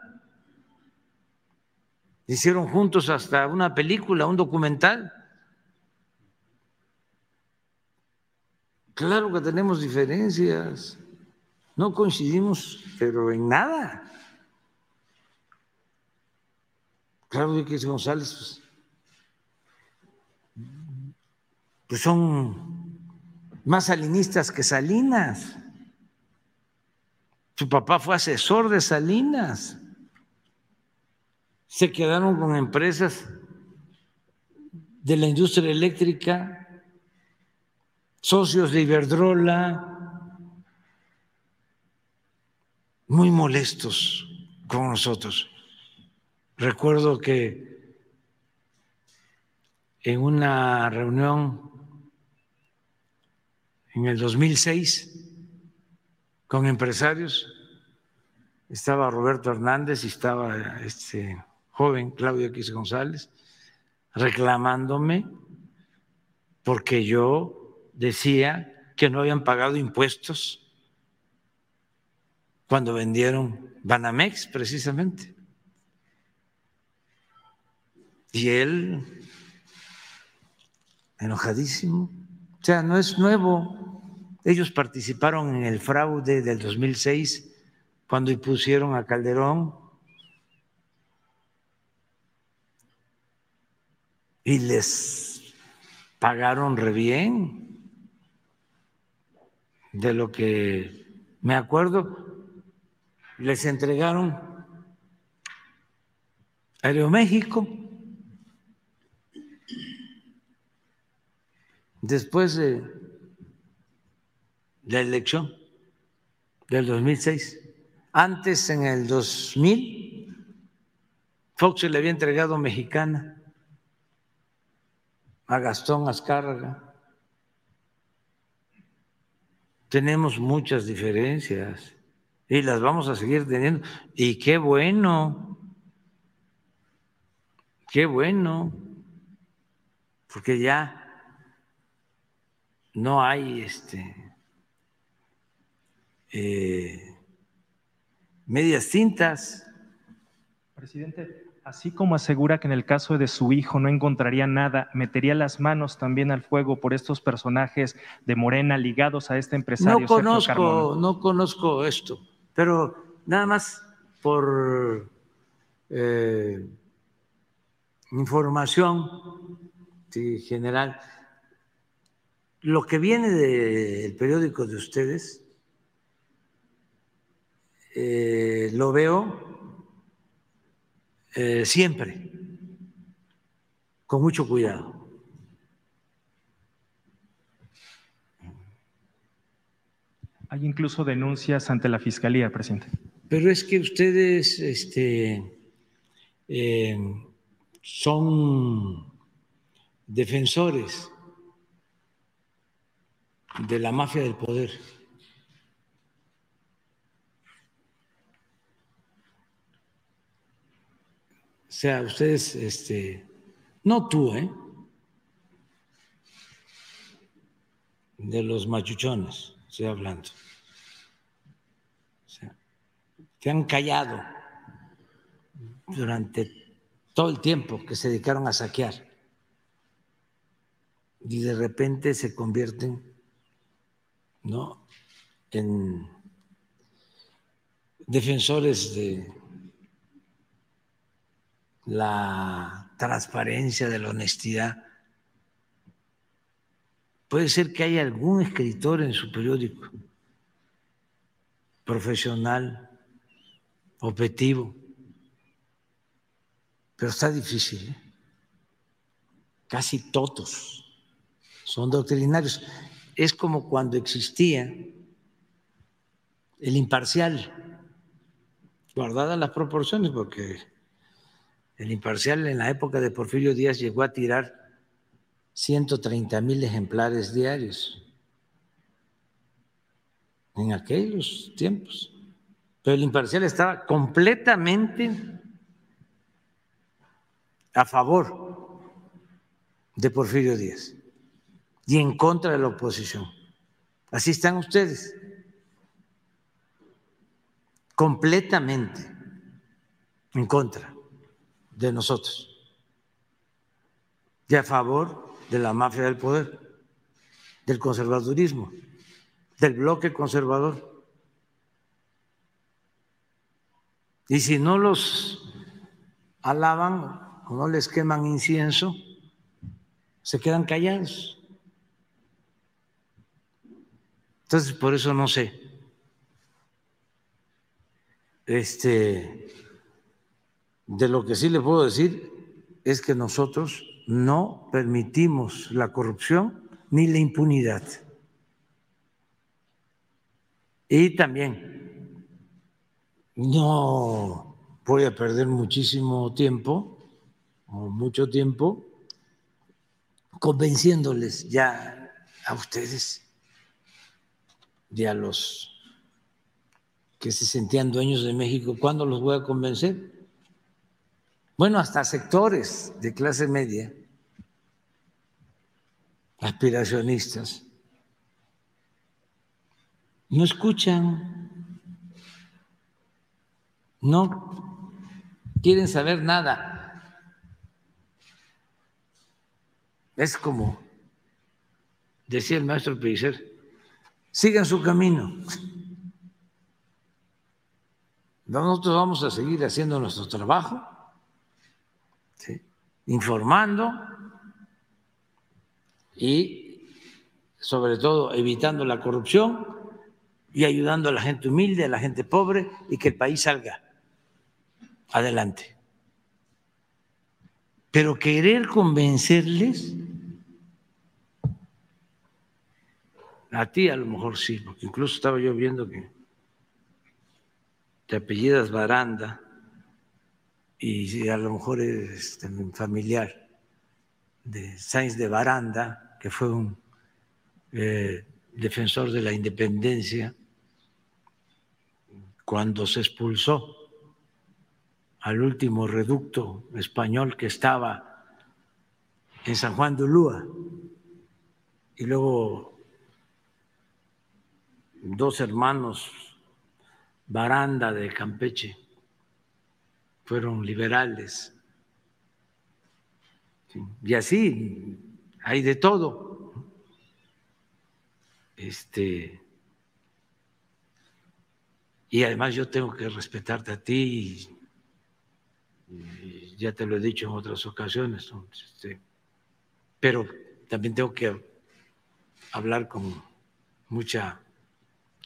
Hicieron juntos hasta una película, un documental. Claro que tenemos diferencias, no coincidimos, pero en nada. Claudio X González, pues, pues son más salinistas que Salinas. Su papá fue asesor de Salinas. Se quedaron con empresas de la industria eléctrica, socios de Iberdrola, muy molestos con nosotros. Recuerdo que en una reunión en el 2006 con empresarios. Estaba Roberto Hernández y estaba este joven Claudio X González reclamándome porque yo decía que no habían pagado impuestos cuando vendieron Banamex precisamente. Y él, enojadísimo, o sea, no es nuevo, ellos participaron en el fraude del 2006 cuando impusieron a Calderón y les pagaron re bien. De lo que me acuerdo, les entregaron Aeroméxico. Después de la elección del 2006. Antes, en el 2000, Fox se le había entregado Mexicana a Gastón Azcárraga. Tenemos muchas diferencias y las vamos a seguir teniendo. Y qué bueno, qué bueno, porque ya no hay este eh, medias tintas. Presidente, así como asegura que en el caso de su hijo no encontraría nada, metería las manos también al fuego por estos personajes de Morena ligados a este empresario. No conozco, no conozco esto, pero nada más por eh, información general, lo que viene del periódico de ustedes eh, lo veo eh, siempre con mucho cuidado. Hay incluso denuncias ante la Fiscalía, presidente. Pero es que ustedes este, eh, son defensores de la mafia del poder. Sea, ustedes, este, no tú, ¿eh? De los machuchones, estoy hablando. O sea, te han callado durante todo el tiempo que se dedicaron a saquear y de repente se convierten ¿no? en defensores de la transparencia, de la honestidad. Puede ser que haya algún escritor en su periódico profesional, objetivo, pero está difícil. ¿eh? Casi todos son doctrinarios. Es como cuando existía el imparcial, guardadas las proporciones, porque el imparcial en la época de Porfirio Díaz llegó a tirar 130 mil ejemplares diarios en aquellos tiempos. Pero el imparcial estaba completamente a favor de Porfirio Díaz y en contra de la oposición. Así están ustedes, completamente en contra de nosotros y a favor de la mafia del poder, del conservadurismo, del bloque conservador. Y si no los alaban o no les queman incienso, se quedan callados. Entonces, por eso no sé. Este, de lo que sí le puedo decir es que nosotros no permitimos la corrupción ni la impunidad. Y también no voy a perder muchísimo tiempo o mucho tiempo convenciéndoles ya a ustedes y a los que se sentían dueños de México, ¿cuándo los voy a convencer? Bueno, hasta sectores de clase media, aspiracionistas, no escuchan, no quieren saber nada. Es como decía el maestro Pellicer, sigan su camino. Nosotros vamos a seguir haciendo nuestro trabajo, informando y sobre todo evitando la corrupción y ayudando a la gente humilde, a la gente pobre y que el país salga adelante. Pero querer convencerles A ti a lo mejor sí, porque incluso estaba yo viendo que te apellidas Baranda y a lo mejor eres también familiar de Sainz de Baranda, que fue un eh, defensor de la independencia cuando se expulsó al último reducto español que estaba en San Juan de Ulúa. Y luego dos hermanos Baranda de Campeche fueron liberales. Y así hay de todo. Este, y además yo tengo que respetarte a ti, y, ya te lo he dicho en otras ocasiones, este, pero también tengo que hablar con mucha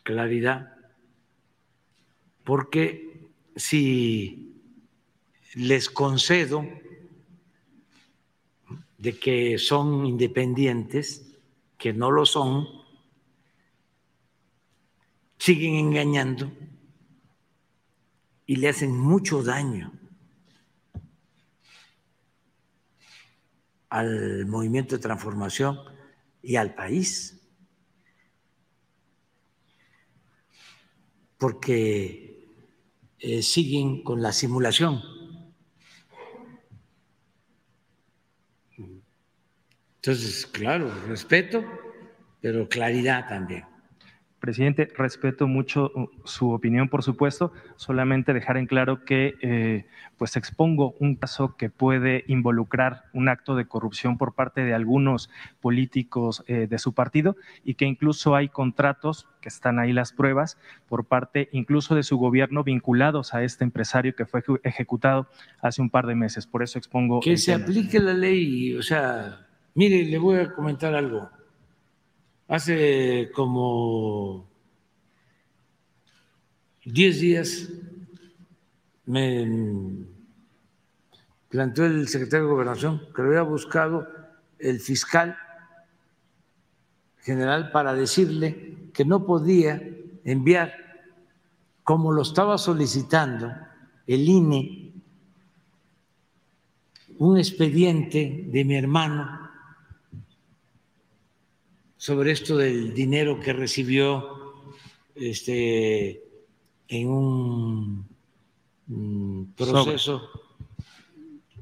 claridad, porque si les concedo de que son independientes, que no lo son, siguen engañando y le hacen mucho daño al movimiento de transformación y al país. Porque eh, siguen con la simulación. Entonces, claro, respeto, pero claridad también. Presidente, respeto mucho uh, su opinión, por supuesto. Solamente dejar en claro que eh, pues expongo un caso que puede involucrar un acto de corrupción por parte de algunos políticos eh, de su partido y que incluso hay contratos, que están ahí las pruebas, por parte incluso de su gobierno vinculados a este empresario que fue ejecutado hace un par de meses. Por eso expongo. Que se aplique la ley, o sea, mire, le voy a comentar algo. Hace como 10 días me planteó el secretario de Gobernación que lo había buscado el fiscal general para decirle que no podía enviar, como lo estaba solicitando el INE, un expediente de mi hermano sobre esto del dinero que recibió este, en un proceso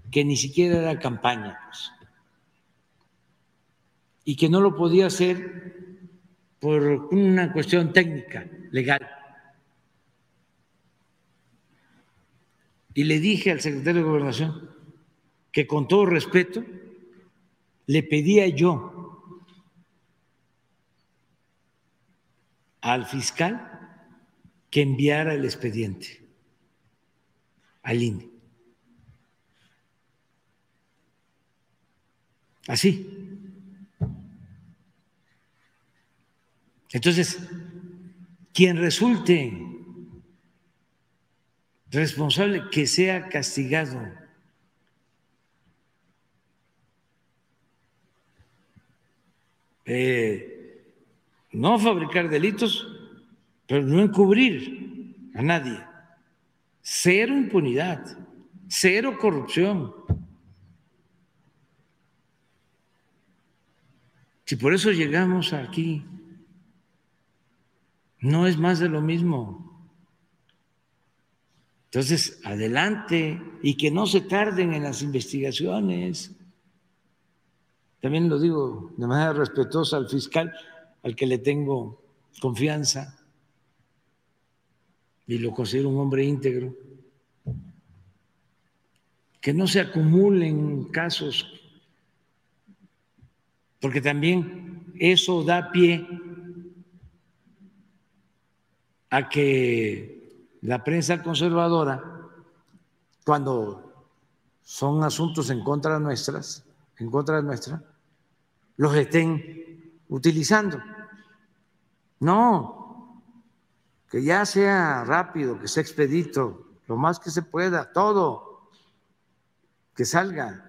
que ni siquiera era campaña, pues, y que no lo podía hacer por una cuestión técnica, legal. Y le dije al secretario de Gobernación que con todo respeto le pedía yo al fiscal que enviara el expediente al INE. Así. Entonces, quien resulte responsable que sea castigado. Eh, no fabricar delitos, pero no encubrir a nadie. Cero impunidad, cero corrupción. Si por eso llegamos aquí, no es más de lo mismo. Entonces, adelante y que no se tarden en las investigaciones. También lo digo de manera respetuosa al fiscal, al que le tengo confianza y lo considero un hombre íntegro, que no se acumulen casos, porque también eso da pie a que la prensa conservadora, cuando son asuntos en contra nuestras, en contra de nuestra, los estén utilizando. No, que ya sea rápido, que sea expedito, lo más que se pueda, todo, que salga.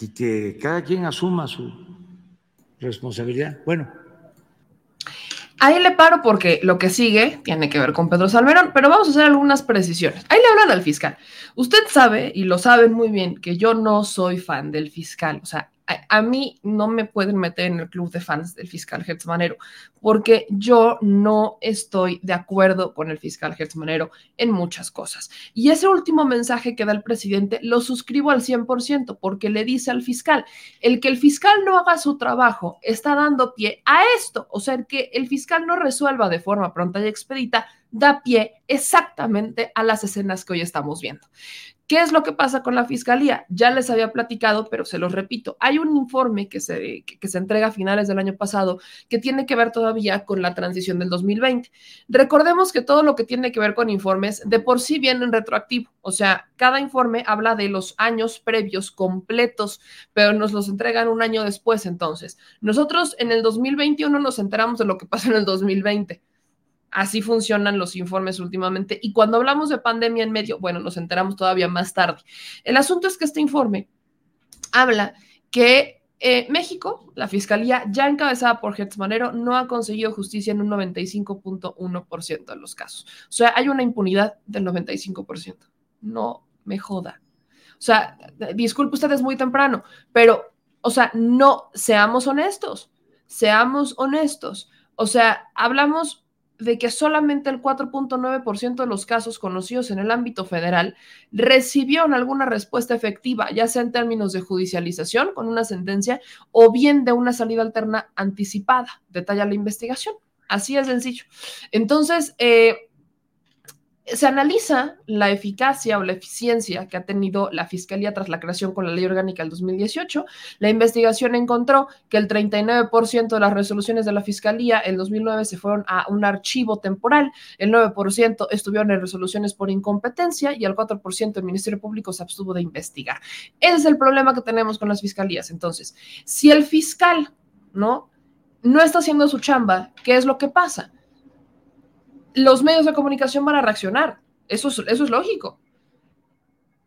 Y que cada quien asuma su responsabilidad. Bueno. Ahí le paro porque lo que sigue tiene que ver con Pedro Salmerón, pero vamos a hacer algunas precisiones. Ahí le hablan al fiscal. Usted sabe, y lo saben muy bien, que yo no soy fan del fiscal. O sea, a, mí no me pueden meter en el club de fans del fiscal Hertz Manero, porque yo no estoy de acuerdo con el fiscal Hertz Manero en muchas cosas. Y ese último mensaje que da el presidente lo suscribo al 100%, porque le dice al fiscal, el que el fiscal no haga su trabajo está dando pie a esto, o sea, el que el fiscal no resuelva de forma pronta y expedita da pie exactamente a las escenas que hoy estamos viendo. ¿Qué es lo que pasa con la fiscalía? Ya les había platicado, pero se los repito. Hay un informe que se, que, se entrega a finales del año pasado que tiene que ver todavía con la transición del 2020. Recordemos que todo lo que tiene que ver con informes de por sí viene en retroactivo. O sea, cada informe habla de los años previos completos, pero nos los entregan un año después. Entonces, nosotros en el 2021 nos enteramos de lo que pasó en el 2020 Así funcionan los informes últimamente. Y cuando hablamos de pandemia en medio, bueno, nos enteramos todavía más tarde. El asunto es que este informe habla que eh, México, la fiscalía ya encabezada por Gertz Manero, no ha conseguido justicia en un 95.1% de los casos. O sea, hay una impunidad del 95%. No me joda. sea, disculpe usted, es muy temprano, pero, o sea, no, seamos honestos, seamos honestos. O sea, hablamos de que solamente el 4.9% de los casos conocidos en el ámbito federal recibieron alguna respuesta efectiva, ya sea en términos de judicialización con una sentencia o bien de una salida alterna anticipada, detalla la investigación. Así es sencillo. Entonces, eh, se analiza la eficacia o la eficiencia que ha tenido la Fiscalía tras la creación con la Ley Orgánica del 2018. La investigación encontró que el 39% de las resoluciones de la Fiscalía en 2009 se fueron a un archivo temporal, el 9% estuvieron en resoluciones por incompetencia y el 4% el Ministerio Público se abstuvo de investigar. Ese es el problema que tenemos con las fiscalías. Entonces, si el fiscal, ¿no? No está haciendo su chamba, ¿qué es lo que pasa? Los medios de comunicación van a reaccionar. Eso es, lógico.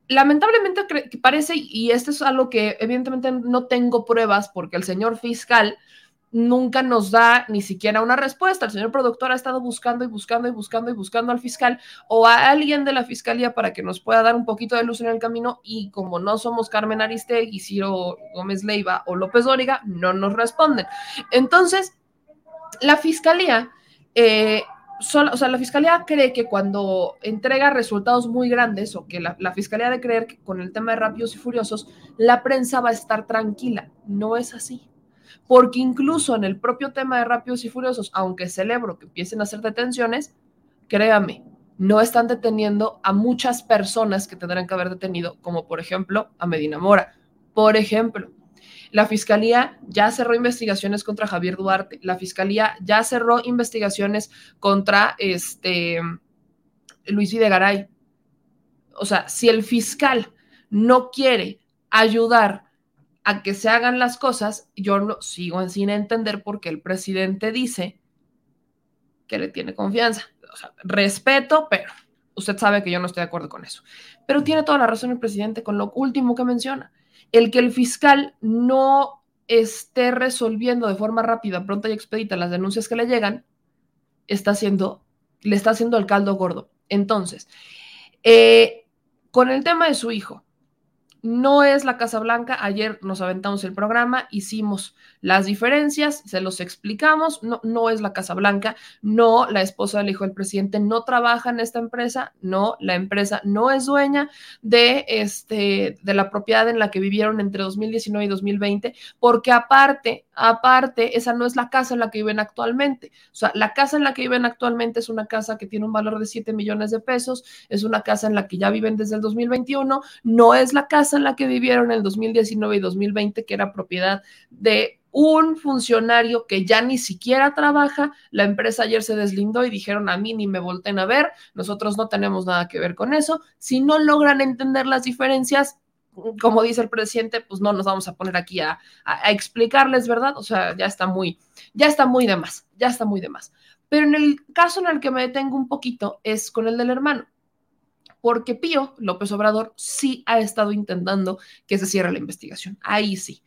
Lamentablemente parece, y esto es algo que evidentemente no tengo pruebas porque el señor fiscal nunca nos da ni siquiera una respuesta. El señor productor ha estado buscando y buscando y buscando y buscando al fiscal o a alguien de la fiscalía para que nos pueda dar un poquito de luz en el camino y como no somos Carmen Aristegui, Ciro Gómez Leiva o López Dóriga, no nos responden. Entonces, la fiscalía eh, o sea, la fiscalía cree que cuando entrega resultados muy grandes o que la, la, fiscalía de creer que con el tema de Rápidos y Furiosos, la prensa va a estar tranquila. No es así. Porque incluso en el propio tema de Rápidos y Furiosos, aunque celebro que empiecen a hacer detenciones, créame, no están deteniendo a muchas personas que tendrán que haber detenido, como por ejemplo a Medina Mora. Por ejemplo, la Fiscalía ya cerró investigaciones contra Javier Duarte. La Fiscalía ya cerró investigaciones contra este, Luis Videgaray. O sea, si el fiscal no quiere ayudar a que se hagan las cosas, yo no, sigo sin entender por qué el presidente dice que le tiene confianza. O sea, respeto, pero usted sabe que yo no estoy de acuerdo con eso. Pero tiene toda la razón el presidente con lo último que menciona el que el fiscal no esté resolviendo de forma rápida, pronta y expedita las denuncias que le llegan, está haciendo, le está haciendo el caldo gordo. Entonces, eh, con el tema de su hijo, no es la Casa Blanca. Ayer nos aventamos el programa, hicimos las diferencias, se los explicamos. No, no es la Casa Blanca, no la esposa del hijo del presidente no trabaja en esta empresa, no, la empresa no es dueña de, este, de la propiedad en la que vivieron entre 2019 y 2020, porque aparte, aparte, esa no es la casa en la que viven actualmente. O sea, la casa en la que viven actualmente es una casa que tiene un valor de 7 millones de pesos, es una casa en la que ya viven desde el 2021, no es la casa en la que vivieron en el 2019 y 2020, que era propiedad de un funcionario que ya ni siquiera trabaja. La empresa ayer se deslindó y dijeron a mí ni me volten a ver, nosotros no tenemos nada que ver con eso. Si no logran entender las diferencias, como dice el presidente, pues no nos vamos a poner aquí a, explicarles, ¿verdad? O sea, ya está muy, ya está muy de más, ya está muy de más. Pero en el caso en el que me detengo un poquito es con el del hermano porque Pío López Obrador sí ha estado intentando que se cierre la investigación. Ahí sí.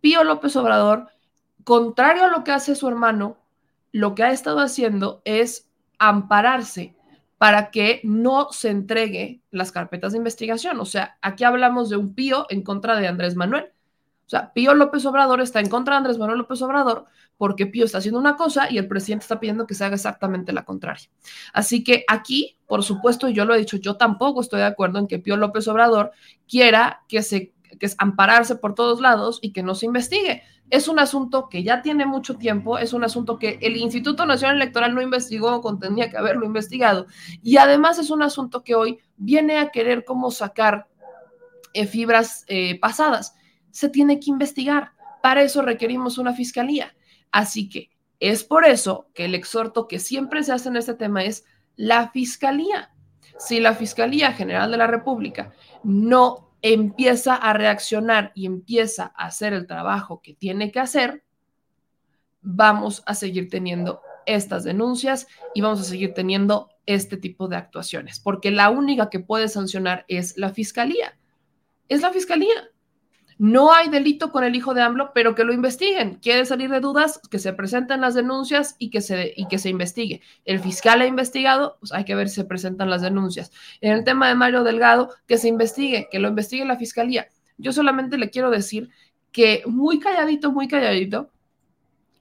Pío López Obrador, contrario a lo que hace su hermano, lo que ha estado haciendo es ampararse para que no se entregue las carpetas de investigación. O sea, aquí hablamos de un Pío en contra de Andrés Manuel. O sea, Pío López Obrador está en contra de Andrés Manuel López Obrador porque Pío está haciendo una cosa y el presidente está pidiendo que se haga exactamente la contraria. Así que aquí, por supuesto, yo lo he dicho, yo tampoco estoy de acuerdo en que Pío López Obrador quiera que se que es ampararse por todos lados y que no se investigue. Es un asunto que ya tiene mucho tiempo, es un asunto que el Instituto Nacional Electoral no investigó tenía que haberlo investigado. Y además es un asunto que hoy viene a querer como sacar eh, fibras eh, pasadas se tiene que investigar. Para eso requerimos una fiscalía. Así que es por eso que el exhorto que siempre se hace en este tema es la fiscalía. Si la Fiscalía General de la República no empieza a reaccionar y empieza a hacer el trabajo que tiene que hacer, vamos a seguir teniendo estas denuncias y vamos a seguir teniendo este tipo de actuaciones, porque la única que puede sancionar es la Fiscalía. Es la Fiscalía. No hay delito con el hijo de AMLO, pero que lo investiguen. Quiere salir de dudas, que se presenten las denuncias y que se, y que se investigue. El fiscal ha investigado, pues hay que ver si se presentan las denuncias. En el tema de Mario Delgado, que se investigue, que lo investigue la fiscalía. Yo solamente le quiero decir que muy calladito, muy calladito,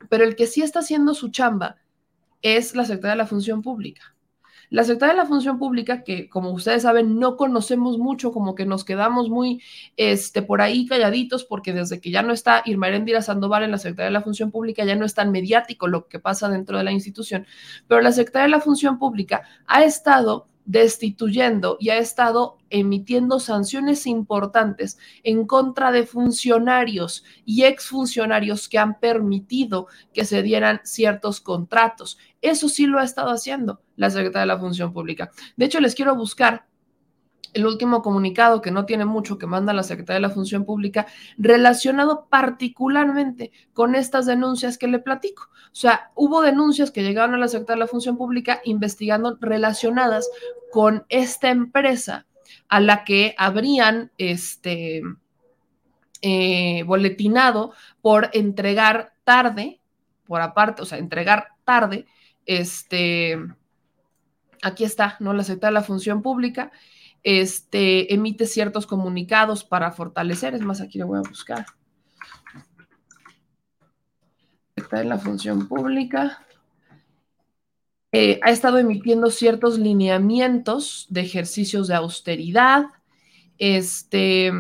pero el que sí está haciendo su chamba es la Secretaría de la Función Pública. La Secretaría de la Función Pública, que como ustedes saben, no conocemos mucho, como que nos quedamos muy este, por ahí calladitos, porque desde que ya no está Irma Erendira Sandoval en la Secretaría de la Función Pública, ya no es tan mediático lo que pasa dentro de la institución, pero la Secretaría de la Función Pública ha estado destituyendo y ha estado emitiendo sanciones importantes en contra de funcionarios y exfuncionarios que han permitido que se dieran ciertos contratos. Eso sí lo ha estado haciendo la Secretaría de la Función Pública. De hecho, les quiero buscar el último comunicado que no tiene mucho que manda la Secretaría de la Función Pública relacionado particularmente con estas denuncias que le platico. O sea, hubo denuncias que llegaron a la Secretaría de la Función Pública investigando relacionadas con esta empresa a la que habrían este, eh, boletinado por entregar tarde, por aparte, o sea, entregar tarde, este, aquí está, ¿no? La Secretaría de la Función Pública este, emite ciertos comunicados para fortalecer, es más, aquí lo voy a buscar. Está en la función pública. Eh, ha estado emitiendo ciertos lineamientos de ejercicios de austeridad, este,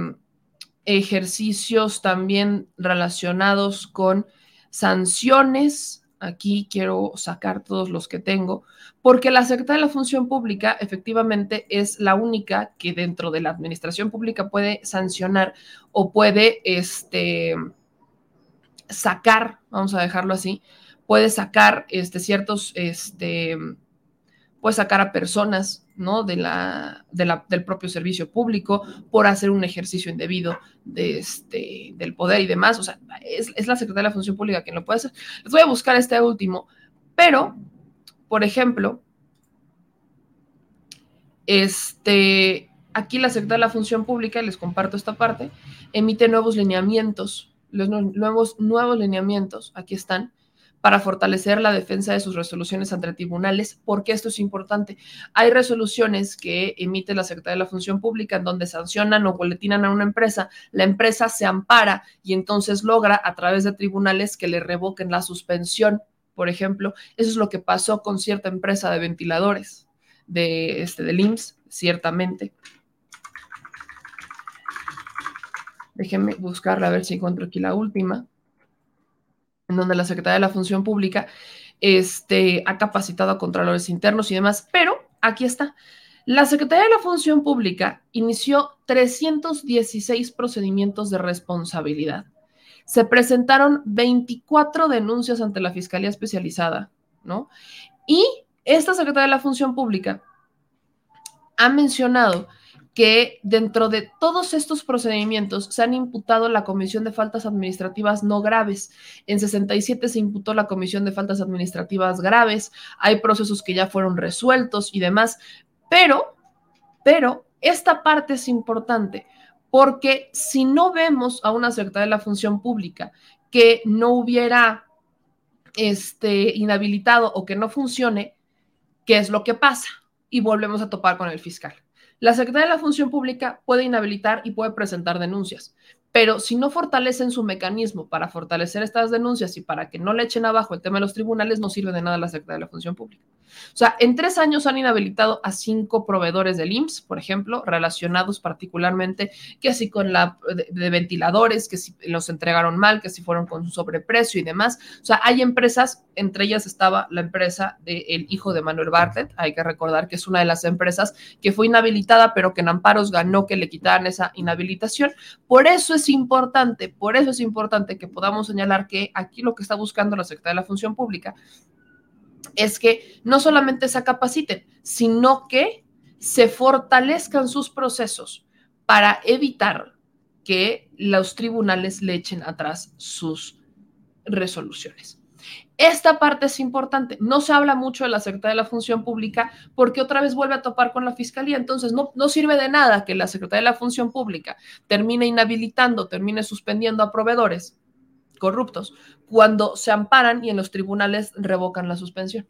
ejercicios también relacionados con sanciones aquí quiero sacar todos los que tengo, porque la Secretaría de la Función Pública efectivamente es la única que dentro de la administración pública puede sancionar o puede este, sacar, vamos a dejarlo así, puede sacar este, ciertos, este, puede sacar a personas ¿no? De la, del propio servicio público por hacer un ejercicio indebido de este, del poder y demás. O sea, es, la Secretaría de la Función Pública quien lo puede hacer. Les voy a buscar este último, pero, por ejemplo, este, aquí la Secretaría de la Función Pública, les comparto esta parte, emite nuevos lineamientos, los nuevos, nuevos lineamientos, aquí están, para fortalecer la defensa de sus resoluciones ante tribunales, porque esto es importante. Hay resoluciones que emite la Secretaría de la Función Pública en donde sancionan o boletinan a una empresa, la empresa se ampara y entonces logra a través de tribunales que le revoquen la suspensión, por ejemplo. Eso es lo que pasó con cierta empresa de ventiladores de, este, del IMSS, ciertamente. Déjenme buscarla a ver si encuentro aquí la última en donde la Secretaría de la Función Pública este, ha capacitado a contralores internos y demás, pero aquí está. La Secretaría de la Función Pública inició 316 procedimientos de responsabilidad. Se presentaron 24 denuncias ante la Fiscalía Especializada, ¿no? Y esta Secretaría de la Función Pública ha mencionado que dentro de todos estos procedimientos se han imputado la Comisión de Faltas Administrativas no graves. En 67 se imputó la Comisión de Faltas Administrativas graves. Hay procesos que ya fueron resueltos y demás. Pero, pero, esta parte es importante porque si no vemos a una secretaria de la función pública que no hubiera este, inhabilitado o que no funcione, ¿qué es lo que pasa? Y volvemos a topar con el fiscal. La Secretaría de la Función Pública puede inhabilitar y puede presentar denuncias, pero si no fortalecen su mecanismo para fortalecer estas denuncias y para que no le echen abajo el tema de los tribunales, no sirve de nada la Secretaría de la Función Pública. O sea, en tres años han inhabilitado a cinco proveedores del IMSS, por ejemplo, relacionados particularmente que así con la de, ventiladores, que si los entregaron mal, que si fueron con sobreprecio y demás. O sea, hay empresas, entre ellas estaba la empresa del hijo de Manuel Bartlett, hay que recordar que es una de las empresas que fue inhabilitada, pero que en amparos ganó que le quitaran esa inhabilitación. Por eso es importante, por eso es importante que podamos señalar que aquí lo que está buscando la Secretaría de la Función Pública es que no solamente se capaciten, sino que se fortalezcan sus procesos para evitar que los tribunales le echen atrás sus resoluciones. Esta parte es importante. No se habla mucho de la Secretaría de la Función Pública porque otra vez vuelve a topar con la Fiscalía. Entonces, no, no sirve de nada que la Secretaría de la Función Pública termine inhabilitando, termine suspendiendo a proveedores corruptos cuando se amparan y en los tribunales revocan la suspensión.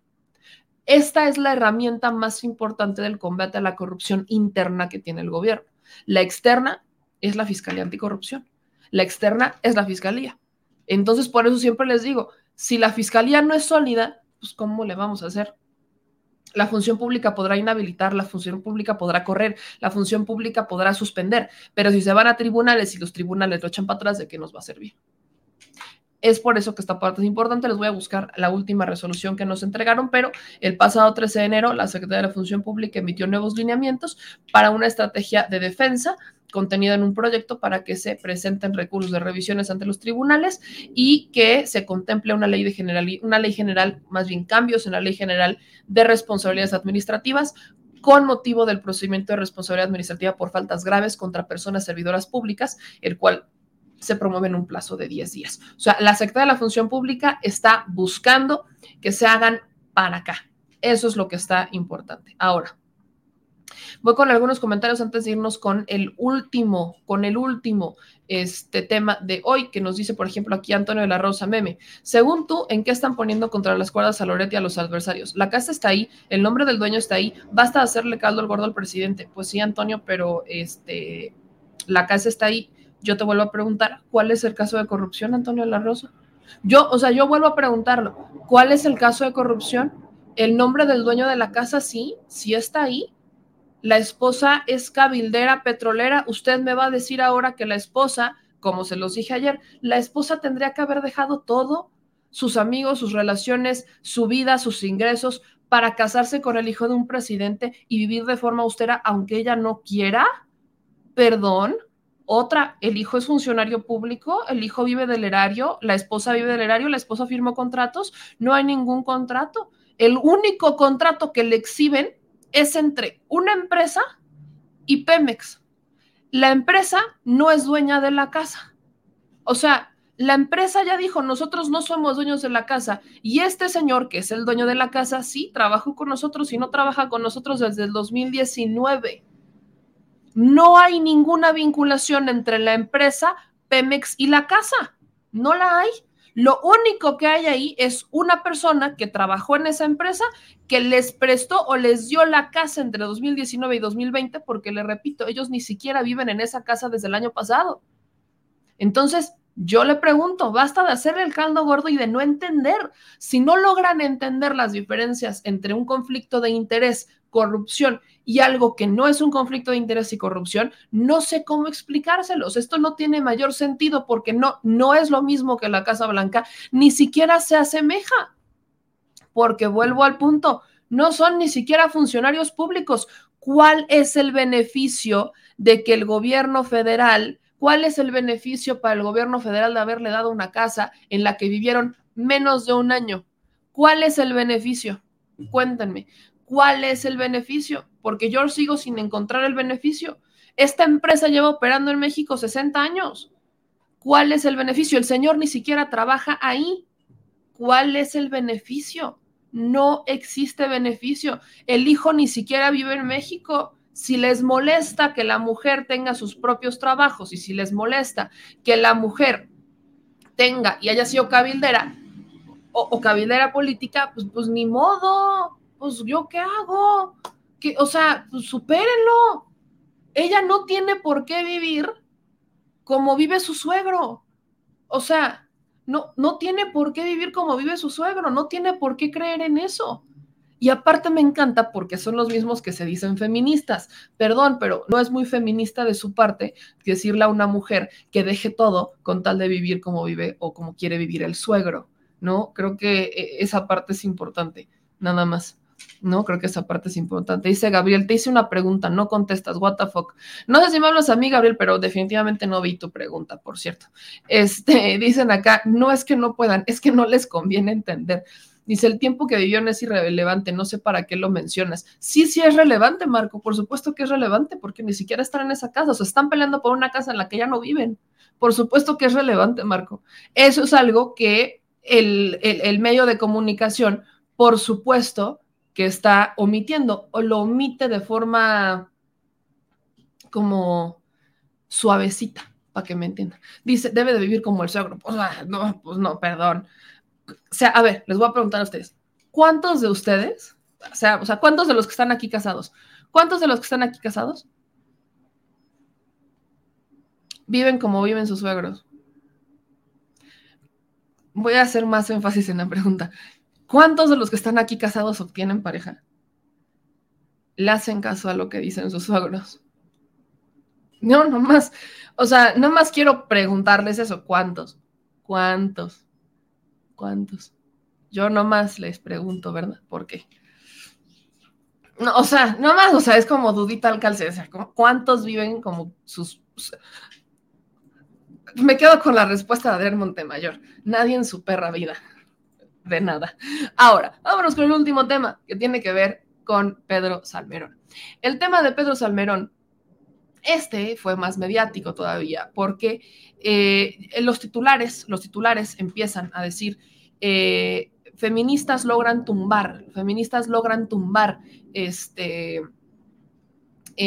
Esta es la herramienta más importante del combate a la corrupción interna que tiene el gobierno. La externa es la Fiscalía Anticorrupción. La externa es la Fiscalía. Entonces, por eso siempre les digo, si la Fiscalía no es sólida, pues ¿cómo le vamos a hacer? La función pública podrá inhabilitar, la función pública podrá correr, la función pública podrá suspender, pero si se van a tribunales y los tribunales lo echan para atrás, ¿de qué nos va a servir? Es por eso que esta parte es importante. Les voy a buscar la última resolución que nos entregaron, pero el pasado 13 de enero la Secretaría de la Función Pública emitió nuevos lineamientos para una estrategia de defensa contenida en un proyecto para que se presenten recursos de revisiones ante los tribunales y que se contemple una ley de general, una ley general, más bien cambios en la ley general de responsabilidades administrativas con motivo del procedimiento de responsabilidad administrativa por faltas graves contra personas servidoras públicas, el cual se promueve en un plazo de 10 días. O sea, la Secretaría de la Función Pública está buscando que se hagan para acá. Eso es lo que está importante. Ahora, Voy con algunos comentarios antes de irnos con el último, con el último este tema de hoy, que nos dice, por ejemplo, aquí Antonio de la Rosa Meme. Según tú, ¿en qué están poniendo contra las cuerdas a Loretti y a los adversarios? La casa está ahí, el nombre del dueño está ahí, basta hacerle caldo al gordo al presidente. Pues sí, Antonio, pero este, la casa está ahí. Yo te vuelvo a preguntar, ¿cuál es el caso de corrupción, Antonio de? Yo, o sea, yo vuelvo a preguntarlo, ¿cuál es el caso de corrupción? El nombre del dueño de la casa, sí, sí está ahí, la esposa es cabildera petrolera, usted me va a decir ahora que la esposa, como se los dije ayer, la esposa tendría que haber dejado todo, sus amigos, sus relaciones, su vida, sus ingresos, para casarse con el hijo de un presidente y vivir de forma austera, aunque ella no quiera. Perdón. Otra, el hijo es funcionario público, el hijo vive del erario, la esposa vive del erario, la esposa firmó contratos, no hay ningún contrato. El único contrato que le exhiben es entre una empresa y Pemex. La empresa no es dueña de la casa. O sea, la empresa ya dijo, nosotros no somos dueños de la casa. Y este señor, que es el dueño de la casa, sí, trabajó con nosotros y no trabaja con nosotros desde el 2019. No hay ninguna vinculación entre la empresa, Pemex y la casa. No la hay. Lo único que hay ahí es una persona que trabajó en esa empresa que les prestó o les dio la casa entre 2019 y 2020, porque le repito, ellos ni siquiera viven en esa casa desde el año pasado. Entonces, yo le pregunto, basta de hacerle el caldo gordo y de no entender. Si no logran entender las diferencias entre un conflicto de interés, corrupción y algo que no es un conflicto de interés y corrupción, no sé cómo explicárselos. Esto no tiene mayor sentido porque no, no es lo mismo que la Casa Blanca, ni siquiera se asemeja. Porque vuelvo al punto, no son ni siquiera funcionarios públicos. ¿Cuál es el beneficio de que el gobierno federal ¿Cuál es el beneficio para el gobierno federal de haberle dado una casa en la que vivieron menos de un año? ¿Cuál es el beneficio? Cuéntenme, ¿cuál es el beneficio? Porque yo sigo sin encontrar el beneficio. Esta empresa lleva operando en México 60 años. ¿Cuál es el beneficio? El señor ni siquiera trabaja ahí. ¿Cuál es el beneficio? No existe beneficio. El hijo ni siquiera vive en México si les molesta que la mujer tenga sus propios trabajos y si les molesta que la mujer tenga y haya sido cabildera o, cabildera política, pues, pues ni modo, pues yo qué hago, que, o sea, pues supérenlo. Ella no tiene por qué vivir como vive su suegro. O sea, no, no tiene por qué vivir como vive su suegro, no tiene por qué creer en eso. Y aparte me encanta porque son los mismos que se dicen feministas. Perdón, pero no es muy feminista de su parte decirle a una mujer que deje todo con tal de vivir como vive o como quiere vivir el suegro, ¿no? Creo que eh, esa parte es importante, nada más. No, creo que esa parte es importante. Dice Gabriel, te hice una pregunta, no contestas, what the fuck. No sé si me hablas a mí, Gabriel, pero definitivamente no vi tu pregunta, por cierto. Este, dicen acá, no es que no puedan, es que no les conviene entender. Dice, el tiempo que vivieron es irrelevante, no sé para qué lo mencionas. Sí, sí es relevante, Marco, por supuesto que es relevante, porque ni siquiera están en esa casa, o sea, están peleando por una casa en la que ya no viven. Por supuesto que es relevante, Marco. Eso es algo que el, el medio de comunicación, por supuesto, que está omitiendo o lo omite de forma como suavecita, para que me entiendan. Dice, debe de vivir como el suegro. Pues, no, pues no, perdón. O sea, a ver, les voy a preguntar a ustedes, ¿cuántos de ustedes, o sea, o sea, cuántos de los que están aquí casados, cuántos de los que están aquí casados viven como viven sus suegros? Voy a hacer más énfasis en la pregunta. ¿Cuántos de los que están aquí casados obtienen pareja? Le hacen caso a lo que dicen sus suegros. No, nomás, o sea, nomás quiero preguntarles eso, ¿cuántos? ¿Cuántos? ¿Cuántos? Yo nomás les pregunto, ¿verdad? ¿Por qué? No, o sea, nomás, o sea, es como dudita al calce, o sea, ¿cuántos viven como sus... Me quedo con la respuesta de Adrián Montemayor. Nadie en su perra vida. De nada. Ahora, vámonos con el último tema que tiene que ver con Pedro Salmerón. El tema de Pedro Salmerón este fue más mediático todavía porque eh, los titulares, los titulares empiezan a decir, eh, feministas logran tumbar, feministas logran tumbar este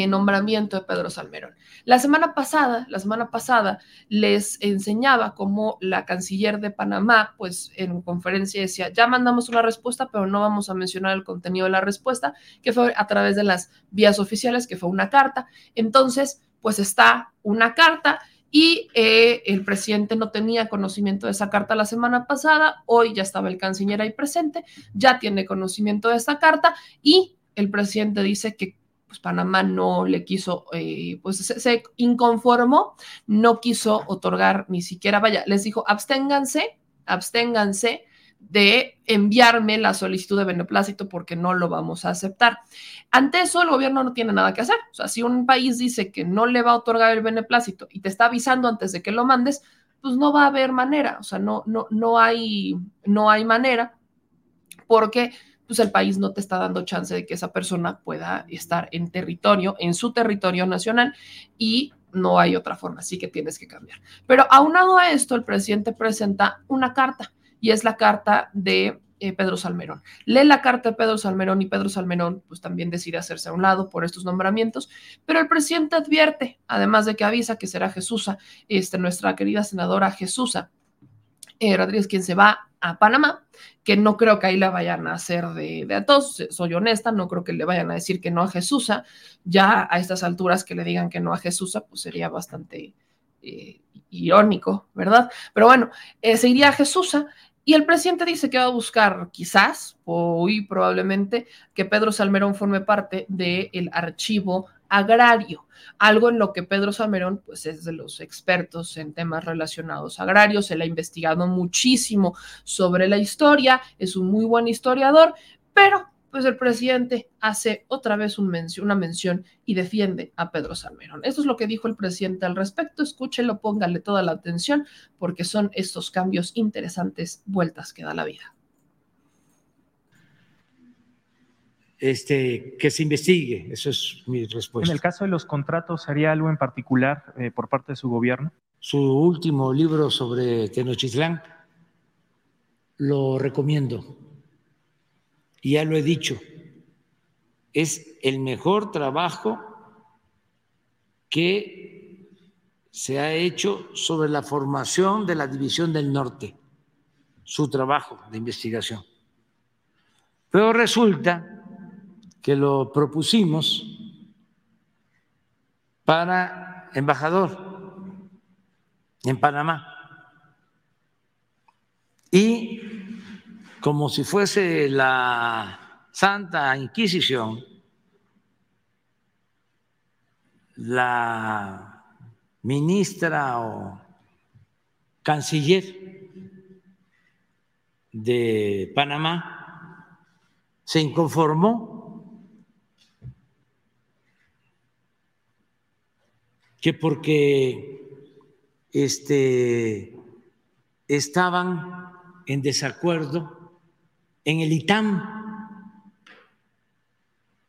nombramiento de Pedro Salmerón. La semana pasada, la semana pasada les enseñaba cómo la canciller de Panamá, pues en conferencia decía, ya mandamos una respuesta, pero no vamos a mencionar el contenido de la respuesta, que fue a través de las vías oficiales, que fue una carta. Entonces, pues está una carta y eh, el presidente no tenía conocimiento de esa carta la semana pasada, hoy ya estaba el canciller ahí presente, ya tiene conocimiento de esa carta y el presidente dice que pues Panamá no le quiso, eh, pues se, inconformó, no quiso otorgar ni siquiera, vaya, les dijo, absténganse, absténganse de enviarme la solicitud de beneplácito porque no lo vamos a aceptar. Ante eso, el gobierno no tiene nada que hacer. O sea, si un país dice que no le va a otorgar el beneplácito y te está avisando antes de que lo mandes, pues no va a haber manera. O sea, no, no, no, hay, no hay manera porque pues el país no te está dando chance de que esa persona pueda estar en territorio, en su territorio nacional y no hay otra forma, así que tienes que cambiar. Pero aunado a esto, el presidente presenta una carta y es la carta de eh, Pedro Salmerón. Lee la carta de Pedro Salmerón y Pedro Salmerón pues también decide hacerse a un lado por estos nombramientos, pero el presidente advierte, además de que avisa que será Jesús, este, nuestra querida senadora Jesús eh, Rodríguez quien se va a Panamá, que no creo que ahí la vayan a hacer de, de a todos, soy honesta, no creo que le vayan a decir que no a Jesús, ya a estas alturas que le digan que no a Jesús, pues sería bastante eh, irónico, ¿verdad? Pero bueno, eh, se iría a Jesús y el presidente dice que va a buscar, quizás, o probablemente, que Pedro Salmerón forme parte del archivo agrario, algo en lo que Pedro Salmerón pues es de los expertos en temas relacionados agrarios, él ha investigado muchísimo sobre la historia, es un muy buen historiador, pero pues el presidente hace otra vez una mención y defiende a Pedro Salmerón. Esto es lo que dijo el presidente al respecto. Escúchelo, póngale toda la atención, porque son estos cambios interesantes, vueltas que da la vida. Este, que se investigue, eso es mi respuesta. En el caso de los contratos, ¿haría algo en particular eh, por parte de su gobierno? Su último libro sobre Tenochtitlán lo recomiendo y ya lo he dicho, es el mejor trabajo que se ha hecho sobre la formación de la División del Norte, su trabajo de investigación. Pero resulta que lo propusimos para embajador en Panamá. Y como si fuese la Santa Inquisición, la ministra o canciller de Panamá se inconformó que porque este, estaban en desacuerdo en el ITAM.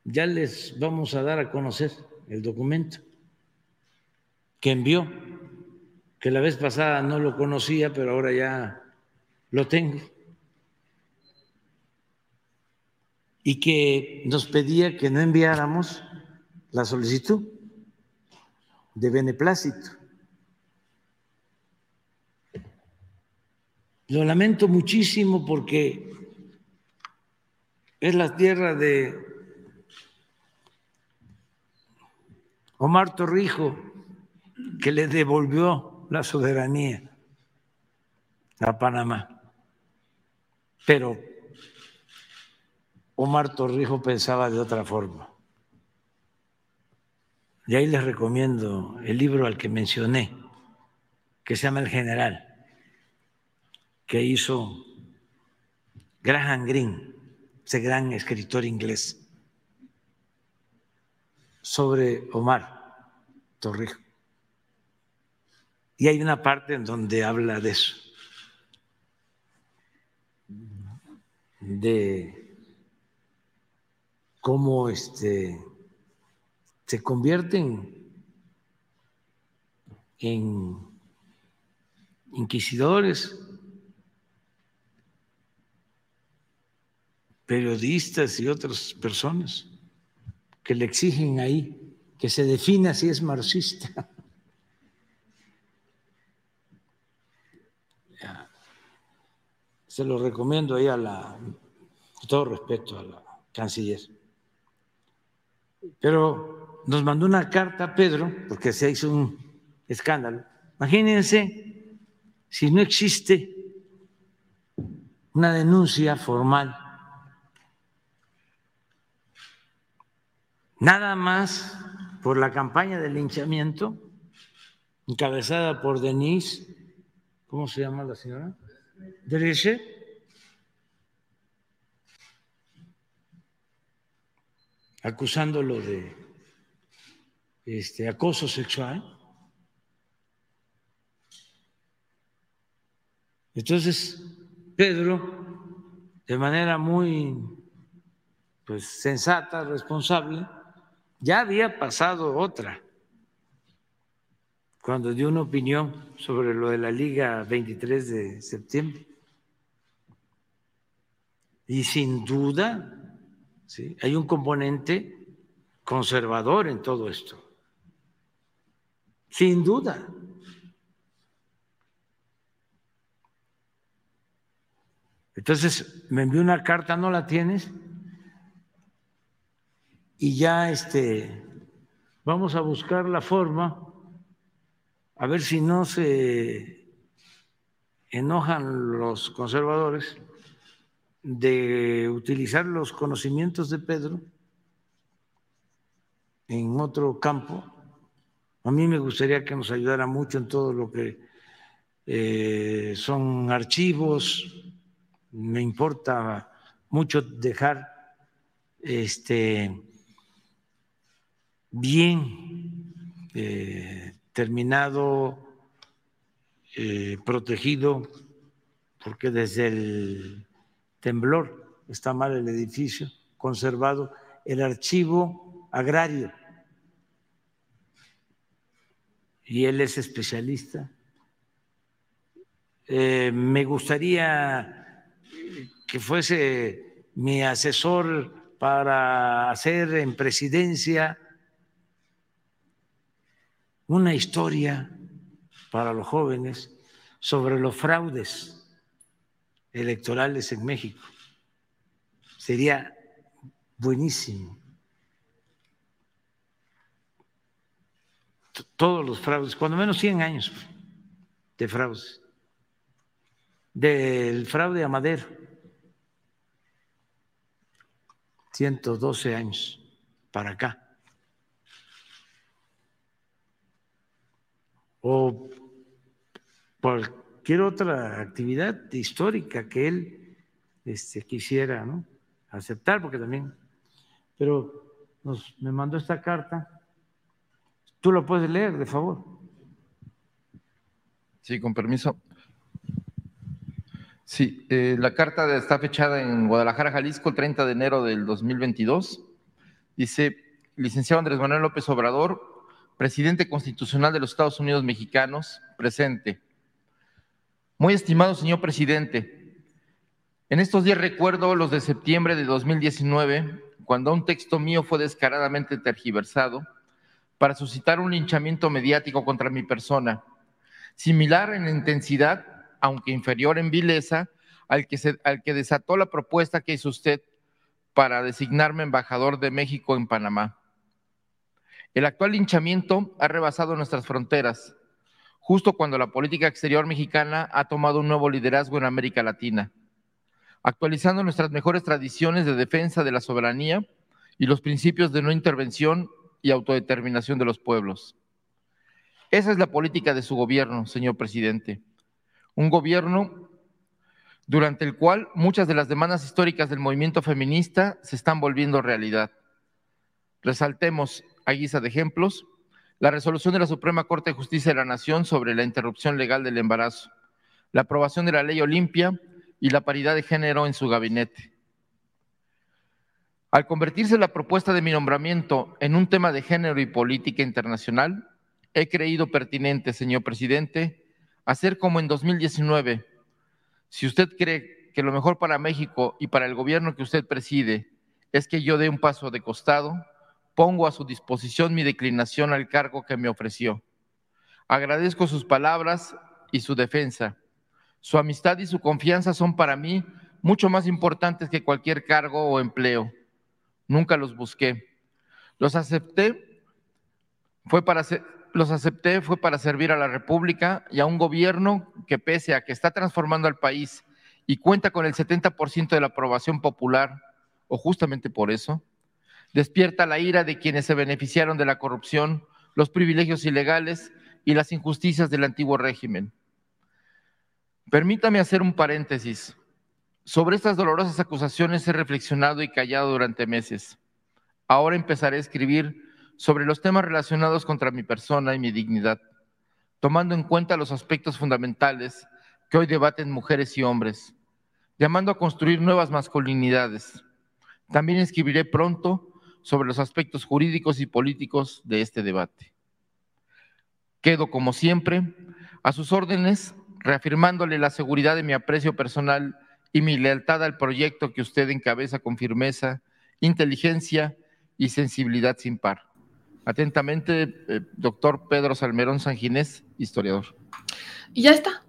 Ya les vamos a dar a conocer el documento que envió, que la vez pasada no lo conocía, pero ahora ya lo tengo, y que nos pedía que no enviáramos la solicitud de beneplácito. Lo lamento muchísimo porque es la tierra de Omar Torrijo que le devolvió la soberanía a Panamá. Pero Omar Torrijo pensaba de otra forma. Y ahí les recomiendo el libro al que mencioné, que se llama El General, que hizo Graham Greene, ese gran escritor inglés, sobre Omar Torrijo. Y hay una parte en donde habla de eso, de cómo este, se convierten en inquisidores, periodistas y otras personas que le exigen ahí que se defina si es marxista. Se lo recomiendo ahí a la, con todo respeto a la canciller. Pero nos mandó una carta Pedro, porque se hizo un escándalo. Imagínense si no existe una denuncia formal, nada más por la campaña de linchamiento encabezada por Denise, ¿cómo se llama la señora? Dereche acusándolo de este, acoso sexual. Entonces, Pedro, de manera muy pues, sensata, responsable, ya había pasado otra, cuando dio una opinión sobre lo de la Liga 23 de septiembre. Y sin duda hay un componente conservador en todo esto, sin duda. Entonces me envió una carta, ¿no la tienes? Y ya este, vamos a buscar la forma, a ver si no se enojan los conservadores de utilizar los conocimientos de Pedro en otro campo. A mí me gustaría que nos ayudara mucho en todo lo que eh, son archivos. Me importa mucho dejar este, bien eh, terminado, eh, protegido, porque desde el temblor, está mal el edificio, conservado el archivo agrario. Y él es especialista. Eh, me gustaría que fuese mi asesor para hacer en presidencia una historia para los jóvenes sobre los fraudes electorales en México. Sería buenísimo. Todos los fraudes, cuando menos 100 años de fraudes. Del fraude a Madero, 112 años para acá. O cualquier otra actividad histórica que él este, quisiera ¿no? aceptar, porque también, pero nos, me mandó esta carta. Tú lo puedes leer, de favor. Sí, con permiso. Sí, eh, la carta está fechada en Guadalajara, Jalisco, el 30 de enero del 2022. Dice, licenciado Andrés Manuel López Obrador, presidente constitucional de los Estados Unidos mexicanos, presente. Muy estimado señor presidente, En estos días recuerdo los de septiembre de 2019, cuando un texto mío fue descaradamente tergiversado para suscitar un linchamiento mediático contra mi persona, similar en intensidad, aunque inferior en vileza, al que, desató la propuesta que hizo usted para designarme embajador de México en Panamá. El actual linchamiento ha rebasado nuestras fronteras, justo cuando la política exterior mexicana ha tomado un nuevo liderazgo en América Latina, actualizando nuestras mejores tradiciones de defensa de la soberanía y los principios de no intervención y autodeterminación de los pueblos. Esa es la política de su gobierno, señor presidente. Un gobierno durante el cual muchas de las demandas históricas del movimiento feminista se están volviendo realidad. Resaltemos a guisa de ejemplos, la resolución de la Suprema Corte de Justicia de la Nación sobre la interrupción legal del embarazo, la aprobación de la ley Olimpia y la paridad de género en su gabinete. Al convertirse la propuesta de mi nombramiento en un tema de género y política internacional, he creído pertinente, señor presidente, hacer como en 2019. Si usted cree que lo mejor para México y para el gobierno que usted preside es que yo dé un paso de costado, pongo a su disposición mi declinación al cargo que me ofreció. Agradezco sus palabras y su defensa. Su amistad y su confianza son para mí mucho más importantes que cualquier cargo o empleo. Nunca los busqué. Los acepté fue para los acepté fue para servir a la República y a un gobierno que pese a que está transformando al país y cuenta con el 70% de la aprobación popular, o justamente por eso, despierta la ira de quienes se beneficiaron de la corrupción, los privilegios ilegales y las injusticias del antiguo régimen. Permítame hacer un paréntesis. Sobre estas dolorosas acusaciones he reflexionado y callado durante meses. Ahora empezaré a escribir sobre los temas relacionados contra mi persona y mi dignidad, tomando en cuenta los aspectos fundamentales que hoy debaten mujeres y hombres, llamando a construir nuevas masculinidades. También escribiré pronto sobre los aspectos jurídicos y políticos de este debate. Quedo, como siempre, a sus órdenes, reafirmándole la seguridad de mi aprecio personal y mi lealtad al proyecto que usted encabeza con firmeza, inteligencia y sensibilidad sin par. Atentamente, eh, doctor Pedro Salmerón Sanginés, historiador. Y ya está,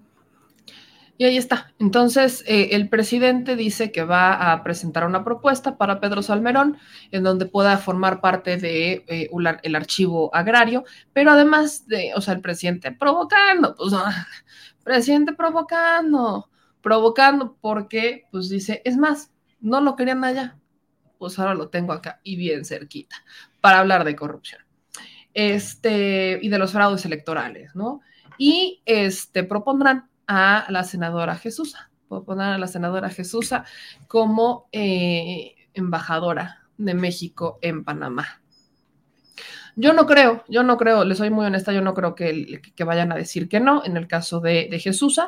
y ahí está. Entonces, eh, el presidente dice que va a presentar una propuesta para Pedro Salmerón, en donde pueda formar parte de eh, el archivo agrario, pero además de, o sea, el presidente provocando, pues, presidente provocando, provocando, porque, pues dice, es más, no lo querían allá, pues ahora lo tengo acá y bien cerquita, para hablar de corrupción. Este, y de los fraudes electorales, ¿no? Y este, propondrán a la senadora Jesús. Poner a la senadora Jesús como eh, embajadora de México en Panamá. Yo no creo, yo no creo, le soy muy honesta, yo no creo que, vayan a decir que no en el caso de, de Jesús.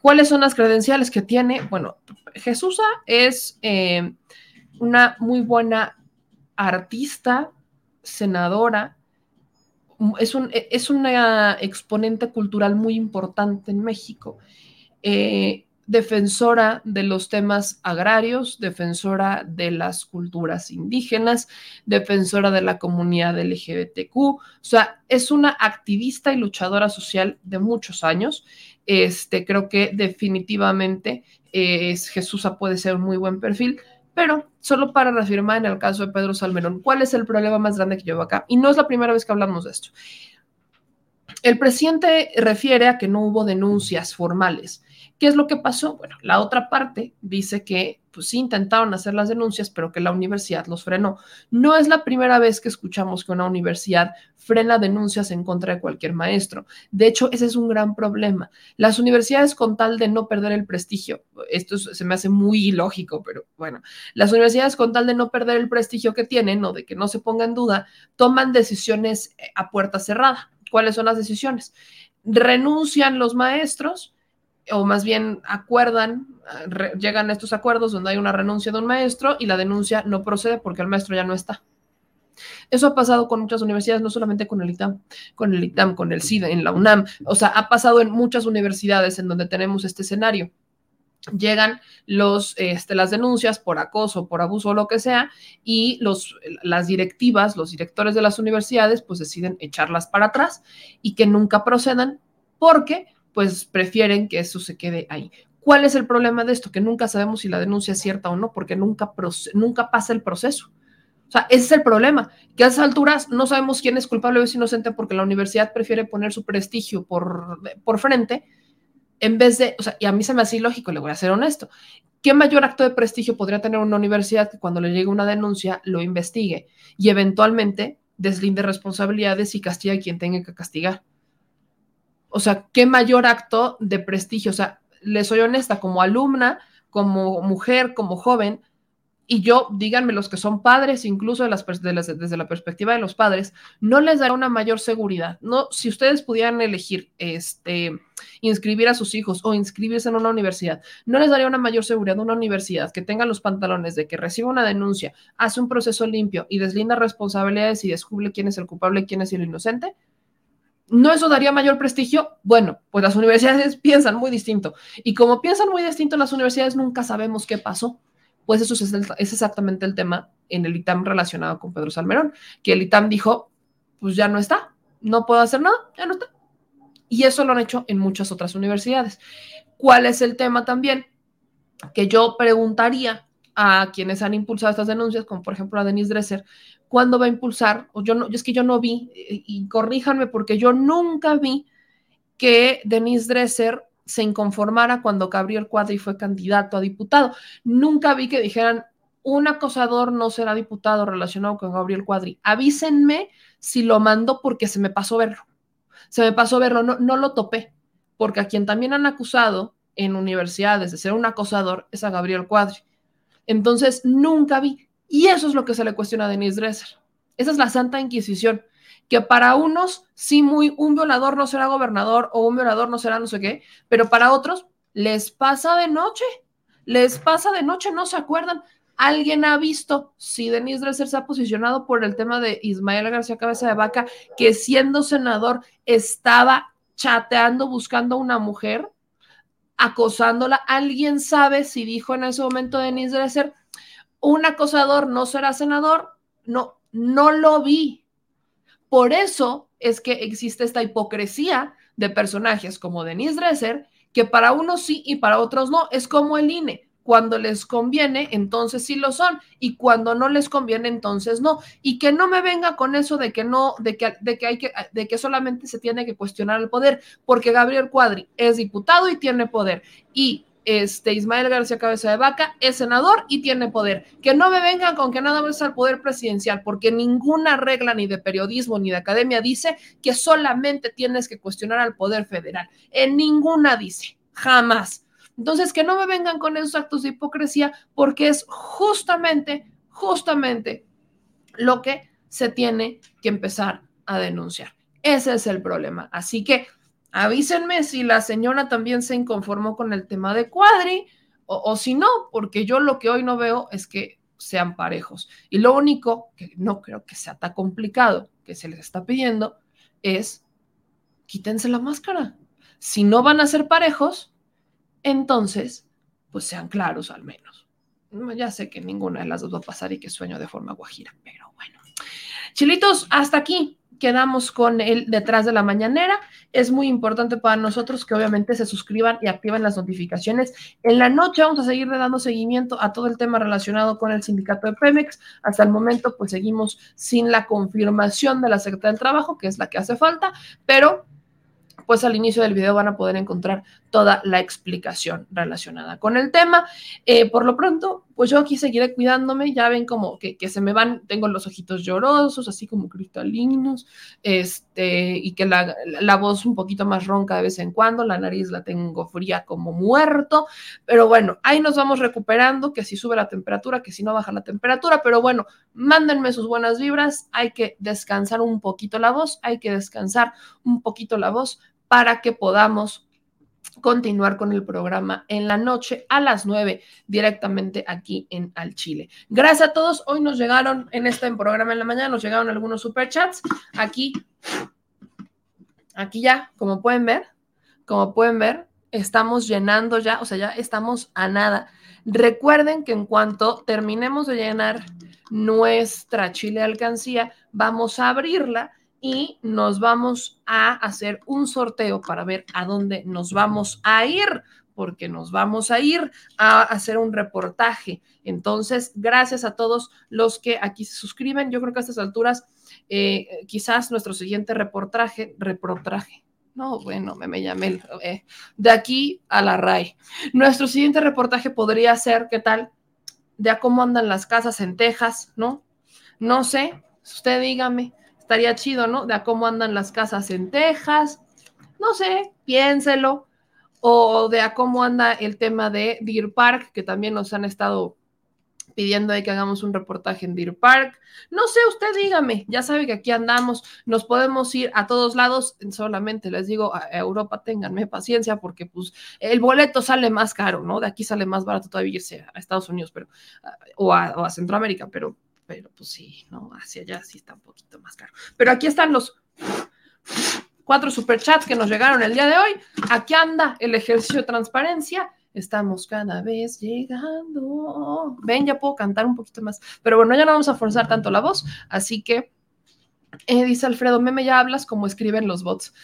¿Cuáles son las credenciales que tiene? Bueno, Jesús es eh, una muy buena artista, senadora, es, un, es una exponente cultural muy importante en México. Eh, defensora de los temas agrarios, defensora de las culturas indígenas, defensora de la comunidad LGBTQ, o sea, es una activista y luchadora social de muchos años. Este, creo que definitivamente eh, es, Jesús puede ser un muy buen perfil. Pero solo para reafirmar en el caso de Pedro Salmerón, ¿cuál es el problema más grande que llevo acá? Y no es la primera vez que hablamos de esto. El presidente refiere a que no hubo denuncias formales. ¿Qué es lo que pasó? Bueno, la otra parte dice que pues sí intentaron hacer las denuncias, pero que la universidad los frenó. No es la primera vez que escuchamos que una universidad frena denuncias en contra de cualquier maestro. De hecho, ese es un gran problema. Las universidades con tal de no perder el prestigio, esto se me hace muy ilógico, pero bueno, las universidades con tal de no perder el prestigio que tienen o de que no se ponga en duda, toman decisiones eh, a puerta cerrada. ¿Cuáles son las decisiones? Renuncian los maestros o más bien acuerdan, llegan a estos acuerdos donde hay una renuncia de un maestro y la denuncia no procede porque el maestro ya no está. Eso ha pasado con muchas universidades, no solamente con el ITAM, con el ITAM, con el SIDA, en la UNAM, o sea, ha pasado en muchas universidades en donde tenemos este escenario. llegan los, este, las denuncias por acoso, por abuso o lo que sea, y los, las directivas, los directores de las universidades, pues deciden echarlas para atrás y que nunca procedan porque pues prefieren que eso se quede ahí. ¿Cuál es el problema de esto? Que nunca sabemos si la denuncia es cierta o no, porque nunca, nunca pasa el proceso. O sea, ese es el problema, que a esas alturas no sabemos quién es culpable o es inocente porque la universidad prefiere poner su prestigio por, por frente en vez de, o sea, y a mí se me hace ilógico, le voy a ser honesto. ¿Qué mayor acto de prestigio podría tener una universidad que cuando le llegue una denuncia lo investigue y eventualmente deslinde responsabilidades y castigue a quien tenga que castigar? O sea, ¿qué mayor acto de prestigio? O sea, le soy honesta, como alumna, como mujer, como joven, y yo, díganme los que son padres, incluso las, desde la perspectiva de los padres, no les dará una mayor seguridad. No, si ustedes pudieran elegir este, inscribir a sus hijos o inscribirse en una universidad, no les daría una mayor seguridad una universidad que tenga los pantalones de que reciba una denuncia, hace un proceso limpio y deslinda responsabilidades y descubre quién es el culpable y quién es el inocente. ¿No eso daría mayor prestigio? Bueno, pues las universidades piensan muy distinto. Y como piensan muy distinto las universidades, nunca sabemos qué pasó pues eso es, exactamente el tema en el ITAM relacionado con Pedro Salmerón, que el ITAM dijo, pues ya no está, no puedo hacer nada, ya no está. Y eso lo han hecho en muchas otras universidades. ¿Cuál es el tema también? Que yo preguntaría a quienes han impulsado estas denuncias, como por ejemplo a Denise Dresser, ¿cuándo va a impulsar? O yo no, es que yo no vi, y corríjanme porque yo nunca vi que Denise Dresser se inconformara cuando Gabriel Cuadri fue candidato a diputado. Nunca vi que dijeran, un acosador no será diputado relacionado con Gabriel Cuadri. Avísenme si lo mando porque se me pasó verlo. Se me pasó verlo, no, no lo topé, porque a quien también han acusado en universidades de ser un acosador es a Gabriel Cuadri. Entonces, nunca vi. Y eso es lo que se le cuestiona a Denise Dresser. Esa es la Santa Inquisición que para unos sí muy un violador no será gobernador o un violador no será no sé qué, pero para otros les pasa de noche, les pasa de noche, no se acuerdan. ¿Alguien ha visto si Denis Dresser se ha posicionado por el tema de Ismael García Cabeza de Vaca, que siendo senador estaba chateando buscando una mujer, acosándola? ¿Alguien sabe si dijo en ese momento Denis Dresser, un acosador no será senador? No, no lo vi, por eso es que existe esta hipocresía de personajes como Denise Dresser, que para unos sí y para otros no. Es como el INE. Cuando les conviene, entonces sí lo son, y cuando no les conviene, entonces no. Y que no me venga con eso de que no, de que, de que hay que, de que solamente se tiene que cuestionar el poder, porque Gabriel Cuadri es diputado y tiene poder. Y este, Ismael García Cabeza de Vaca es senador y tiene poder. Que no me vengan con que nada más al poder presidencial, porque ninguna regla ni de periodismo ni de academia dice que solamente tienes que cuestionar al poder federal. En ninguna dice, jamás. Entonces, que no me vengan con esos actos de hipocresía, porque es justamente, justamente lo que se tiene que empezar a denunciar. Ese es el problema. Así que avísenme si la señora también se inconformó con el tema de Cuadri o, si no, porque yo lo que hoy no veo es que sean parejos. Y lo único que no creo que sea tan complicado que se les está pidiendo es quítense la máscara. Si no van a ser parejos, entonces, pues sean claros al menos. Ya sé que ninguna de las dos va a pasar y que sueño de forma guajira, pero bueno. Chilitos, hasta aquí quedamos con el detrás de la mañanera. Es muy importante para nosotros que obviamente se suscriban y activen las notificaciones. En la noche vamos a seguir dando seguimiento a todo el tema relacionado con el sindicato de Pemex. Hasta el momento pues seguimos sin la confirmación de la Secretaría del Trabajo, que es la que hace falta, pero pues al inicio del video van a poder encontrar toda la explicación relacionada con el tema. Eh, por lo pronto, pues yo aquí seguiré cuidándome, ya ven como que, se me van, tengo los ojitos llorosos, así como cristalinos, este, y que la, la, voz un poquito más ronca de vez en cuando, la nariz la tengo fría como muerto, pero bueno, ahí nos vamos recuperando, que si sube la temperatura, que si no baja la temperatura, pero bueno, mándenme sus buenas vibras, hay que descansar un poquito la voz, hay que descansar un poquito la voz para que podamos continuar con el programa en la noche a las 9 directamente aquí en Al Chile. Gracias a todos. Hoy nos llegaron en este programa en la mañana, nos llegaron algunos superchats. Aquí, aquí ya, como pueden ver, como pueden ver, estamos llenando ya, o sea, ya estamos a nada. Recuerden que en cuanto terminemos de llenar nuestra chile alcancía, vamos a abrirla y nos vamos a hacer un sorteo para ver a dónde nos vamos a ir, porque nos vamos a ir a hacer un reportaje. Entonces, gracias a todos los que aquí se suscriben. Yo creo que a estas alturas, eh, quizás nuestro siguiente reportaje, reportaje, no, bueno, me, me llamé eh, de aquí a la RAI. Nuestro siguiente reportaje podría ser, ¿qué tal? De a cómo andan las casas en Texas, ¿no? No sé, usted dígame estaría chido, ¿no? De a cómo andan las casas en Texas, no sé, piénselo, o de a cómo anda el tema de Deer Park, que también nos han estado pidiendo de que hagamos un reportaje en Deer Park. No sé, usted dígame, ya sabe que aquí andamos, nos podemos ir a todos lados, solamente les digo, a Europa ténganme paciencia porque pues el boleto sale más caro, ¿no? De aquí sale más barato todavía irse a Estados Unidos, pero, o a Centroamérica, pero pero pues sí, ¿no? Hacia allá sí está un poquito más caro. Pero aquí están los cuatro superchats que nos llegaron el día de hoy. Aquí anda el ejercicio de transparencia. Estamos cada vez llegando. Ven, ya puedo cantar un poquito más. Pero bueno, ya no vamos a forzar tanto la voz, así que eh, dice Alfredo, meme, ya hablas como escriben los bots.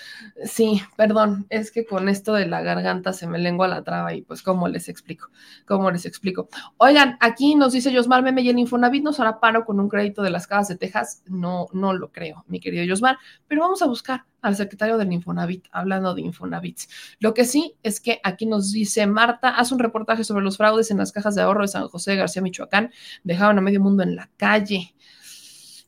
Sí, perdón, es que con esto de la garganta se me lengua la traba y pues cómo les explico, cómo les explico. Oigan, aquí nos dice Josmar, meme, y el Infonavit nos hará paro con un crédito de las casas de Texas. No, no lo creo, mi querido Josmar, pero vamos a buscar al secretario del Infonavit, hablando de Infonavits. Lo que sí es que aquí nos dice Marta, haz un reportaje sobre los fraudes en las cajas de ahorro de San José de García, Michoacán. Dejaban a medio mundo en la calle.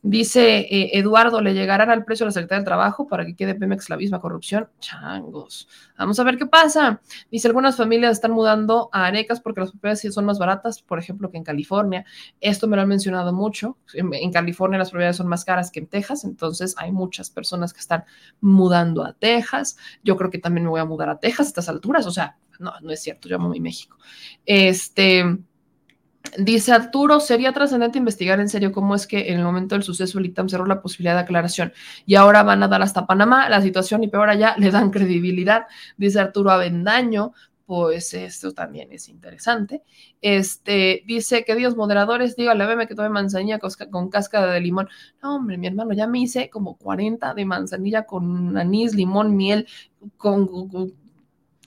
Dice eh, Eduardo, ¿le llegarán al precio de la Secretaría del Trabajo para que quede Pemex la misma corrupción? Changos. Vamos a ver qué pasa. Dice, algunas familias están mudando a Arecas porque las propiedades son más baratas, por ejemplo, que en California. Esto me lo han mencionado mucho. En, California las propiedades son más caras que en Texas, entonces hay muchas personas que están mudando a Texas. Yo creo que también me voy a mudar a Texas a estas alturas. O sea, no, no es cierto, yo amo mi México. Este... Dice Arturo, sería trascendente investigar en serio cómo es que en el momento del suceso el ITAM cerró la posibilidad de aclaración y ahora van a dar hasta Panamá la situación y peor allá le dan credibilidad. Dice Arturo Avendaño, pues esto también es interesante. Este dice, que Dios moderadores, dígale, veme que tome manzanilla con cáscara de limón. No, hombre, mi hermano, ya me hice como 40 de manzanilla con anís, limón, miel, con,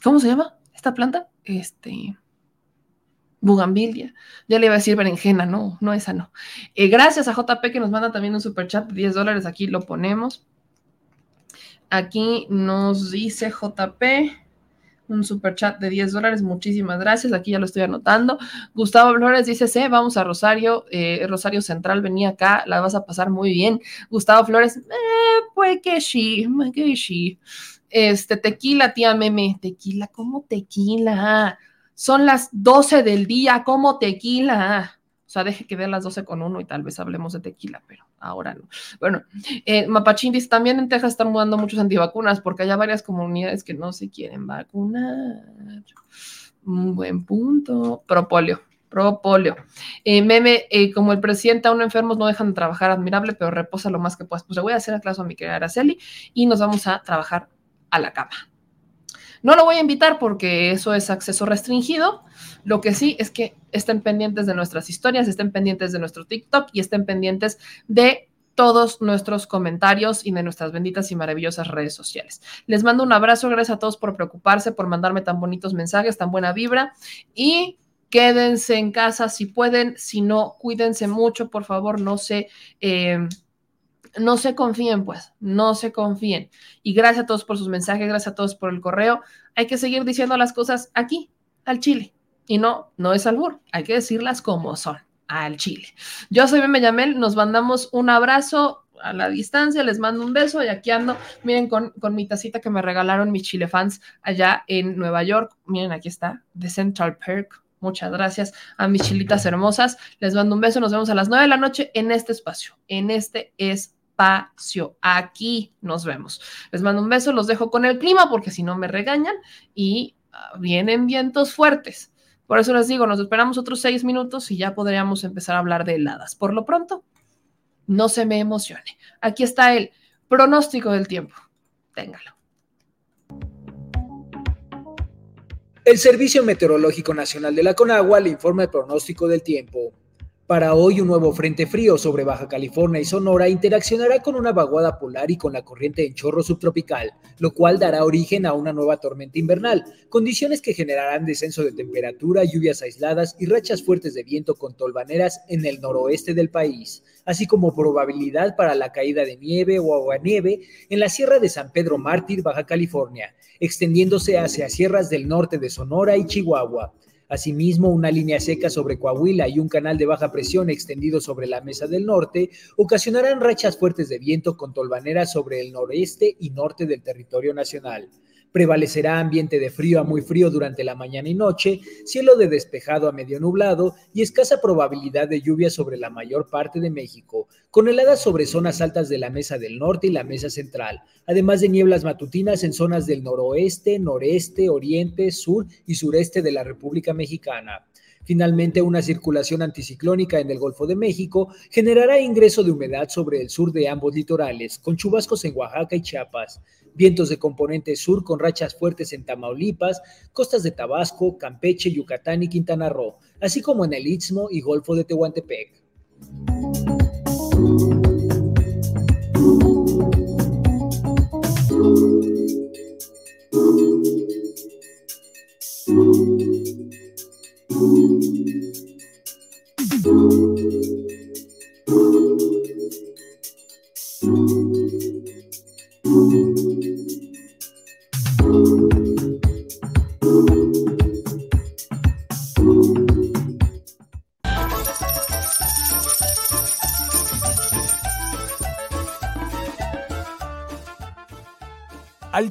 ¿cómo se llama esta planta? Este, Bugambilia. Ya le iba a decir berenjena, no, no esa no. Eh, gracias a JP que nos manda también un super chat de 10 dólares. Aquí lo ponemos. Aquí nos dice JP un super chat de 10 dólares. Muchísimas gracias. Aquí ya lo estoy anotando. Gustavo Flores dice: Sí, vamos a Rosario. Eh, Rosario Central, venía acá, la vas a pasar muy bien. Gustavo Flores, eh, pues que sí, que sí. Este, tequila, tía meme. Tequila, ¿cómo tequila? Son las 12 del día, como tequila. O sea, deje que vean las 12 con uno y tal vez hablemos de tequila, pero ahora no. Bueno, eh, Mapachín dice, también en Texas están mudando muchos antivacunas porque hay varias comunidades que no se quieren vacunar. Un buen punto. Propolio. Propolio. Eh, meme, eh, como el presidente aún enfermos no dejan de trabajar admirable, pero reposa lo más que puedas. Pues le voy a hacer acaso a mi querida Araceli y nos vamos a trabajar a la cama. No lo voy a invitar porque eso es acceso restringido. Lo que sí es que estén pendientes de nuestras historias, estén pendientes de nuestro TikTok y estén pendientes de todos nuestros comentarios y de nuestras benditas y maravillosas redes sociales. Les mando un abrazo, gracias a todos por preocuparse, por mandarme tan bonitos mensajes, tan buena vibra y quédense en casa si pueden, si no, cuídense mucho, por favor, no se... Eh, no se confíen, pues, no se confíen. Y gracias a todos por sus mensajes, gracias a todos por el correo. Hay que seguir diciendo las cosas aquí, al Chile. Y no, no es albur, hay que decirlas como son, al Chile. Yo soy Yamel, nos mandamos un abrazo a la distancia, les mando un beso y aquí ando, miren con, con mi tacita que me regalaron mis Chile fans allá en Nueva York. Miren, aquí está, de Central Perk. Muchas gracias a mis chilitas hermosas. Les mando un beso. Nos vemos a las nueve de la noche en este espacio, en este es espacio. Aquí nos vemos. Les mando un beso, los dejo con el clima porque si no me regañan y ah, vienen vientos fuertes. Por eso les digo, nos esperamos otros seis minutos y ya podríamos empezar a hablar de heladas. Por lo pronto, no se me emocione. Aquí está el pronóstico del tiempo. Téngalo. El Servicio Meteorológico Nacional de la Conagua le informa el pronóstico del tiempo. Para hoy, un nuevo frente frío sobre Baja California y Sonora interaccionará con una vaguada polar y con la corriente en chorro subtropical, lo cual dará origen a una nueva tormenta invernal, condiciones que generarán descenso de temperatura, lluvias aisladas y rachas fuertes de viento con tolvaneras en el noroeste del país, así como probabilidad para la caída de nieve o aguanieve en la Sierra de San Pedro Mártir, Baja California, extendiéndose hacia sierras del norte de Sonora y Chihuahua. Asimismo, una línea seca sobre Coahuila y un canal de baja presión extendido sobre la mesa del norte ocasionarán rachas fuertes de viento con tolvaneras sobre el noreste y norte del territorio nacional. Prevalecerá ambiente de frío a muy frío durante la mañana y noche, cielo de despejado a medio nublado y escasa probabilidad de lluvia sobre la mayor parte de México, con heladas sobre zonas altas de la mesa del norte y la mesa central, además de nieblas matutinas en zonas del noroeste, noreste, oriente, sur y sureste de la República Mexicana. Finalmente, una circulación anticiclónica en el Golfo de México generará ingreso de humedad sobre el sur de ambos litorales, con chubascos en Oaxaca y Chiapas vientos de componente sur con rachas fuertes en Tamaulipas, costas de Tabasco, Campeche, Yucatán y Quintana Roo, así como en el Istmo y Golfo de Tehuantepec.